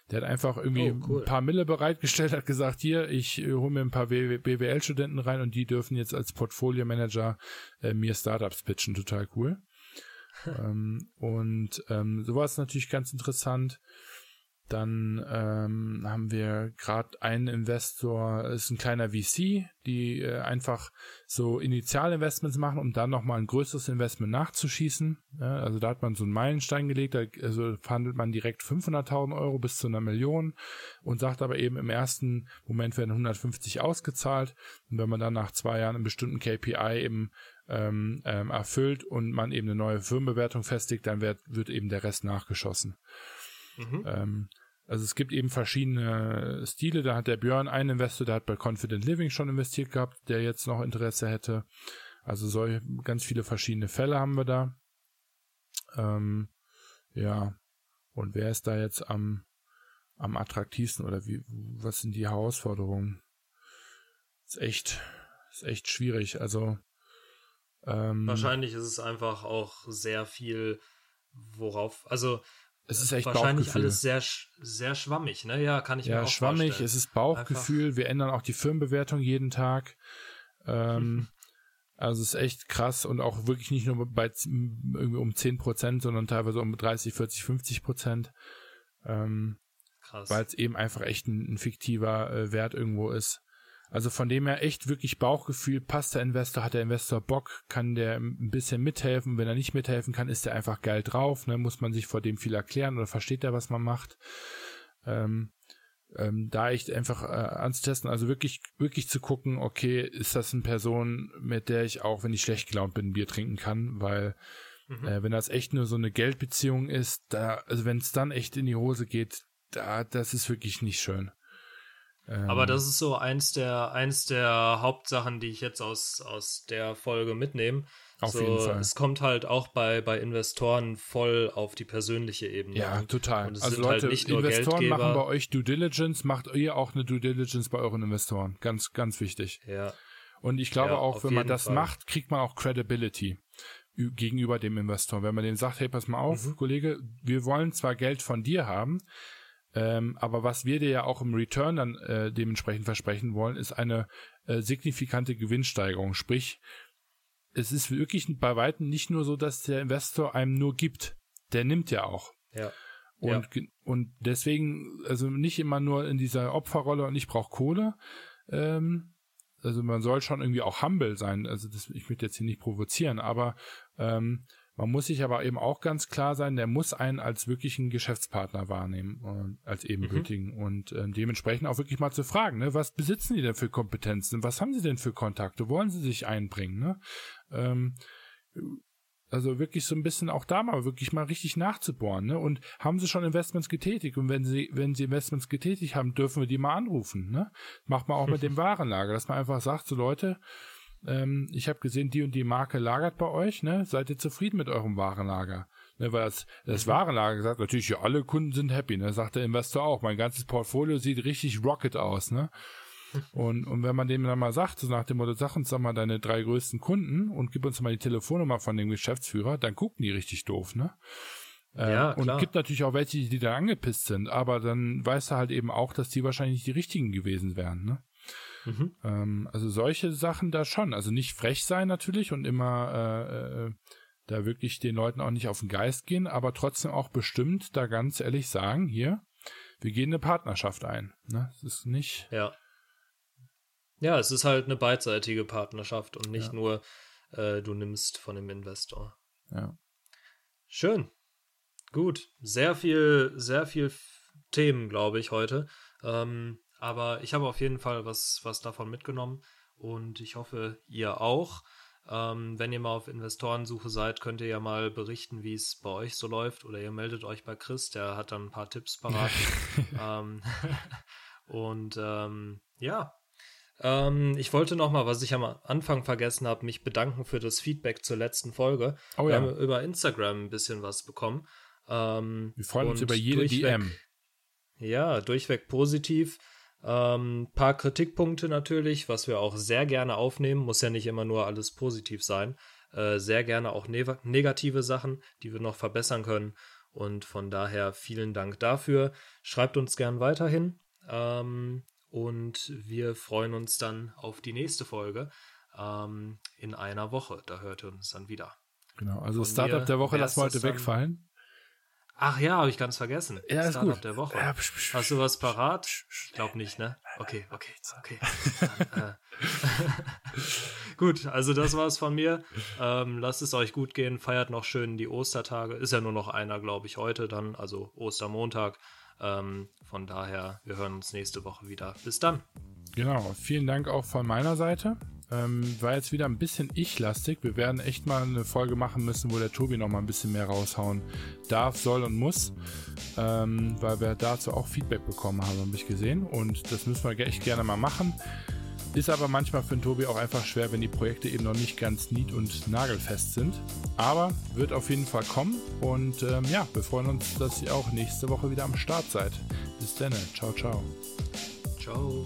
Der hat einfach irgendwie oh, cool. ein paar Mille bereitgestellt, hat gesagt, hier, ich äh, hole mir ein paar BWL-Studenten rein und die dürfen jetzt als Portfolio-Manager äh, mir Startups pitchen. Total cool. ähm, und ähm, sowas ist natürlich ganz interessant. Dann ähm, haben wir gerade einen Investor, ist ein kleiner VC, die äh, einfach so Initialinvestments machen, um dann nochmal ein größeres Investment nachzuschießen. Ja, also da hat man so einen Meilenstein gelegt, da also verhandelt man direkt 500.000 Euro bis zu einer Million und sagt aber eben im ersten Moment werden 150 ausgezahlt. Und wenn man dann nach zwei Jahren einen bestimmten KPI eben ähm, ähm, erfüllt und man eben eine neue Firmenbewertung festigt, dann wird, wird eben der Rest nachgeschossen. Mhm. Ähm, also es gibt eben verschiedene Stile. Da hat der Björn einen Investor, der hat bei Confident Living schon investiert gehabt, der jetzt noch Interesse hätte. Also solche ganz viele verschiedene Fälle haben wir da. Ähm, ja. Und wer ist da jetzt am, am attraktivsten oder wie, was sind die Herausforderungen? Ist echt, ist echt schwierig. Also, ähm, Wahrscheinlich ist es einfach auch sehr viel, worauf, also es ist echt wahrscheinlich Bauchgefühl. alles sehr, sehr schwammig, ne? Ja, kann ich ja, mir auch schwammig, vorstellen. es ist Bauchgefühl. Einfach. Wir ändern auch die Firmenbewertung jeden Tag. Ähm, also es ist echt krass und auch wirklich nicht nur bei irgendwie um 10 Prozent, sondern teilweise um 30, 40, 50 Prozent. Ähm, krass. Weil es eben einfach echt ein, ein fiktiver äh, Wert irgendwo ist. Also von dem her echt wirklich Bauchgefühl, passt der Investor, hat der Investor Bock, kann der ein bisschen mithelfen, wenn er nicht mithelfen kann, ist er einfach geil drauf, ne? muss man sich vor dem viel erklären oder versteht er, was man macht. Ähm, ähm, da echt einfach äh, anzutesten, also wirklich, wirklich zu gucken, okay, ist das eine Person, mit der ich auch, wenn ich schlecht gelaunt bin, Bier trinken kann, weil mhm. äh, wenn das echt nur so eine Geldbeziehung ist, da, also wenn es dann echt in die Hose geht, da, das ist wirklich nicht schön. Aber das ist so eins der, eins der Hauptsachen, die ich jetzt aus, aus der Folge mitnehme. Auf so, jeden Fall. Es kommt halt auch bei, bei Investoren voll auf die persönliche Ebene. Ja, total. Also Leute, halt nicht nur Investoren Geldgeber. machen bei euch Due Diligence, macht ihr auch eine Due Diligence bei euren Investoren. Ganz, ganz wichtig. Ja. Und ich glaube ja, auch, wenn man das Fall. macht, kriegt man auch Credibility gegenüber dem Investor. Wenn man dem sagt, hey, pass mal auf, mhm. Kollege, wir wollen zwar Geld von dir haben, ähm, aber was wir dir ja auch im Return dann äh, dementsprechend versprechen wollen, ist eine äh, signifikante Gewinnsteigerung. Sprich, es ist wirklich bei weitem nicht nur so, dass der Investor einem nur gibt. Der nimmt ja auch. Ja. Und, ja. und deswegen, also nicht immer nur in dieser Opferrolle und ich brauche Kohle. Ähm, also man soll schon irgendwie auch humble sein. Also das, ich möchte jetzt hier nicht provozieren, aber ähm, man muss sich aber eben auch ganz klar sein, der muss einen als wirklichen Geschäftspartner wahrnehmen, äh, als ebenbürtigen mhm. und äh, dementsprechend auch wirklich mal zu fragen, ne, was besitzen die denn für Kompetenzen, was haben sie denn für Kontakte, wollen sie sich einbringen, ne? Ähm, also wirklich so ein bisschen auch da mal wirklich mal richtig nachzubohren, ne? Und haben sie schon Investments getätigt? Und wenn sie, wenn sie Investments getätigt haben, dürfen wir die mal anrufen, ne? Macht man auch mit dem Warenlager, dass man einfach sagt, so Leute, ähm, ich habe gesehen, die und die Marke lagert bei euch, ne? Seid ihr zufrieden mit eurem Warenlager? Ne, weil das, das mhm. Warenlager sagt natürlich, ja, alle Kunden sind happy, ne? Sagt der Investor auch. Mein ganzes Portfolio sieht richtig rocket aus, ne? Und, und wenn man dem dann mal sagt, so nach dem Motto, sag uns doch mal deine drei größten Kunden und gib uns mal die Telefonnummer von dem Geschäftsführer, dann gucken die richtig doof, ne? Äh, ja, klar. und gibt natürlich auch welche, die da angepisst sind, aber dann weißt du halt eben auch, dass die wahrscheinlich die richtigen gewesen wären, ne? Mhm. Ähm, also solche Sachen da schon. Also nicht frech sein natürlich und immer äh, äh, da wirklich den Leuten auch nicht auf den Geist gehen, aber trotzdem auch bestimmt da ganz ehrlich sagen, hier, wir gehen eine Partnerschaft ein. Ne? Das ist nicht. Ja. Ja, es ist halt eine beidseitige Partnerschaft und nicht ja. nur äh, du nimmst von dem Investor. Ja. Schön. Gut. Sehr viel, sehr viel Themen, glaube ich, heute. Ähm, aber ich habe auf jeden Fall was, was davon mitgenommen und ich hoffe, ihr auch. Ähm, wenn ihr mal auf Investorensuche seid, könnt ihr ja mal berichten, wie es bei euch so läuft. Oder ihr meldet euch bei Chris, der hat dann ein paar Tipps parat. ähm, und ähm, ja, ähm, ich wollte noch mal, was ich am Anfang vergessen habe, mich bedanken für das Feedback zur letzten Folge. Oh, ja. Wir haben über Instagram ein bisschen was bekommen. Ähm, Wir freuen uns über jede durchweg, DM. Ja, durchweg positiv. Ähm, paar Kritikpunkte natürlich, was wir auch sehr gerne aufnehmen, muss ja nicht immer nur alles positiv sein. Äh, sehr gerne auch ne negative Sachen, die wir noch verbessern können. Und von daher vielen Dank dafür. Schreibt uns gern weiterhin. Ähm, und wir freuen uns dann auf die nächste Folge ähm, in einer Woche. Da hört ihr uns dann wieder. Genau, also Von Startup der Woche lassen wir heute wegfallen. Ach ja, habe ich ganz vergessen. Ja, ist Startup gut. der Woche. Ja, psch, psch, Hast du was parat? Ich glaube nicht, ne? Okay, okay, okay. Dann, äh. gut, also das war's von mir. Ähm, lasst es euch gut gehen, feiert noch schön die Ostertage. Ist ja nur noch einer, glaube ich, heute dann, also Ostermontag. Ähm, von daher, wir hören uns nächste Woche wieder. Bis dann. Genau, vielen Dank auch von meiner Seite. Ähm, war jetzt wieder ein bisschen ich-lastig. Wir werden echt mal eine Folge machen müssen, wo der Tobi noch mal ein bisschen mehr raushauen darf, soll und muss. Ähm, weil wir dazu auch Feedback bekommen haben, habe ich gesehen. Und das müssen wir echt gerne mal machen. Ist aber manchmal für den Tobi auch einfach schwer, wenn die Projekte eben noch nicht ganz nied- und nagelfest sind. Aber wird auf jeden Fall kommen. Und ähm, ja, wir freuen uns, dass ihr auch nächste Woche wieder am Start seid. Bis dann. Ciao, ciao. Ciao.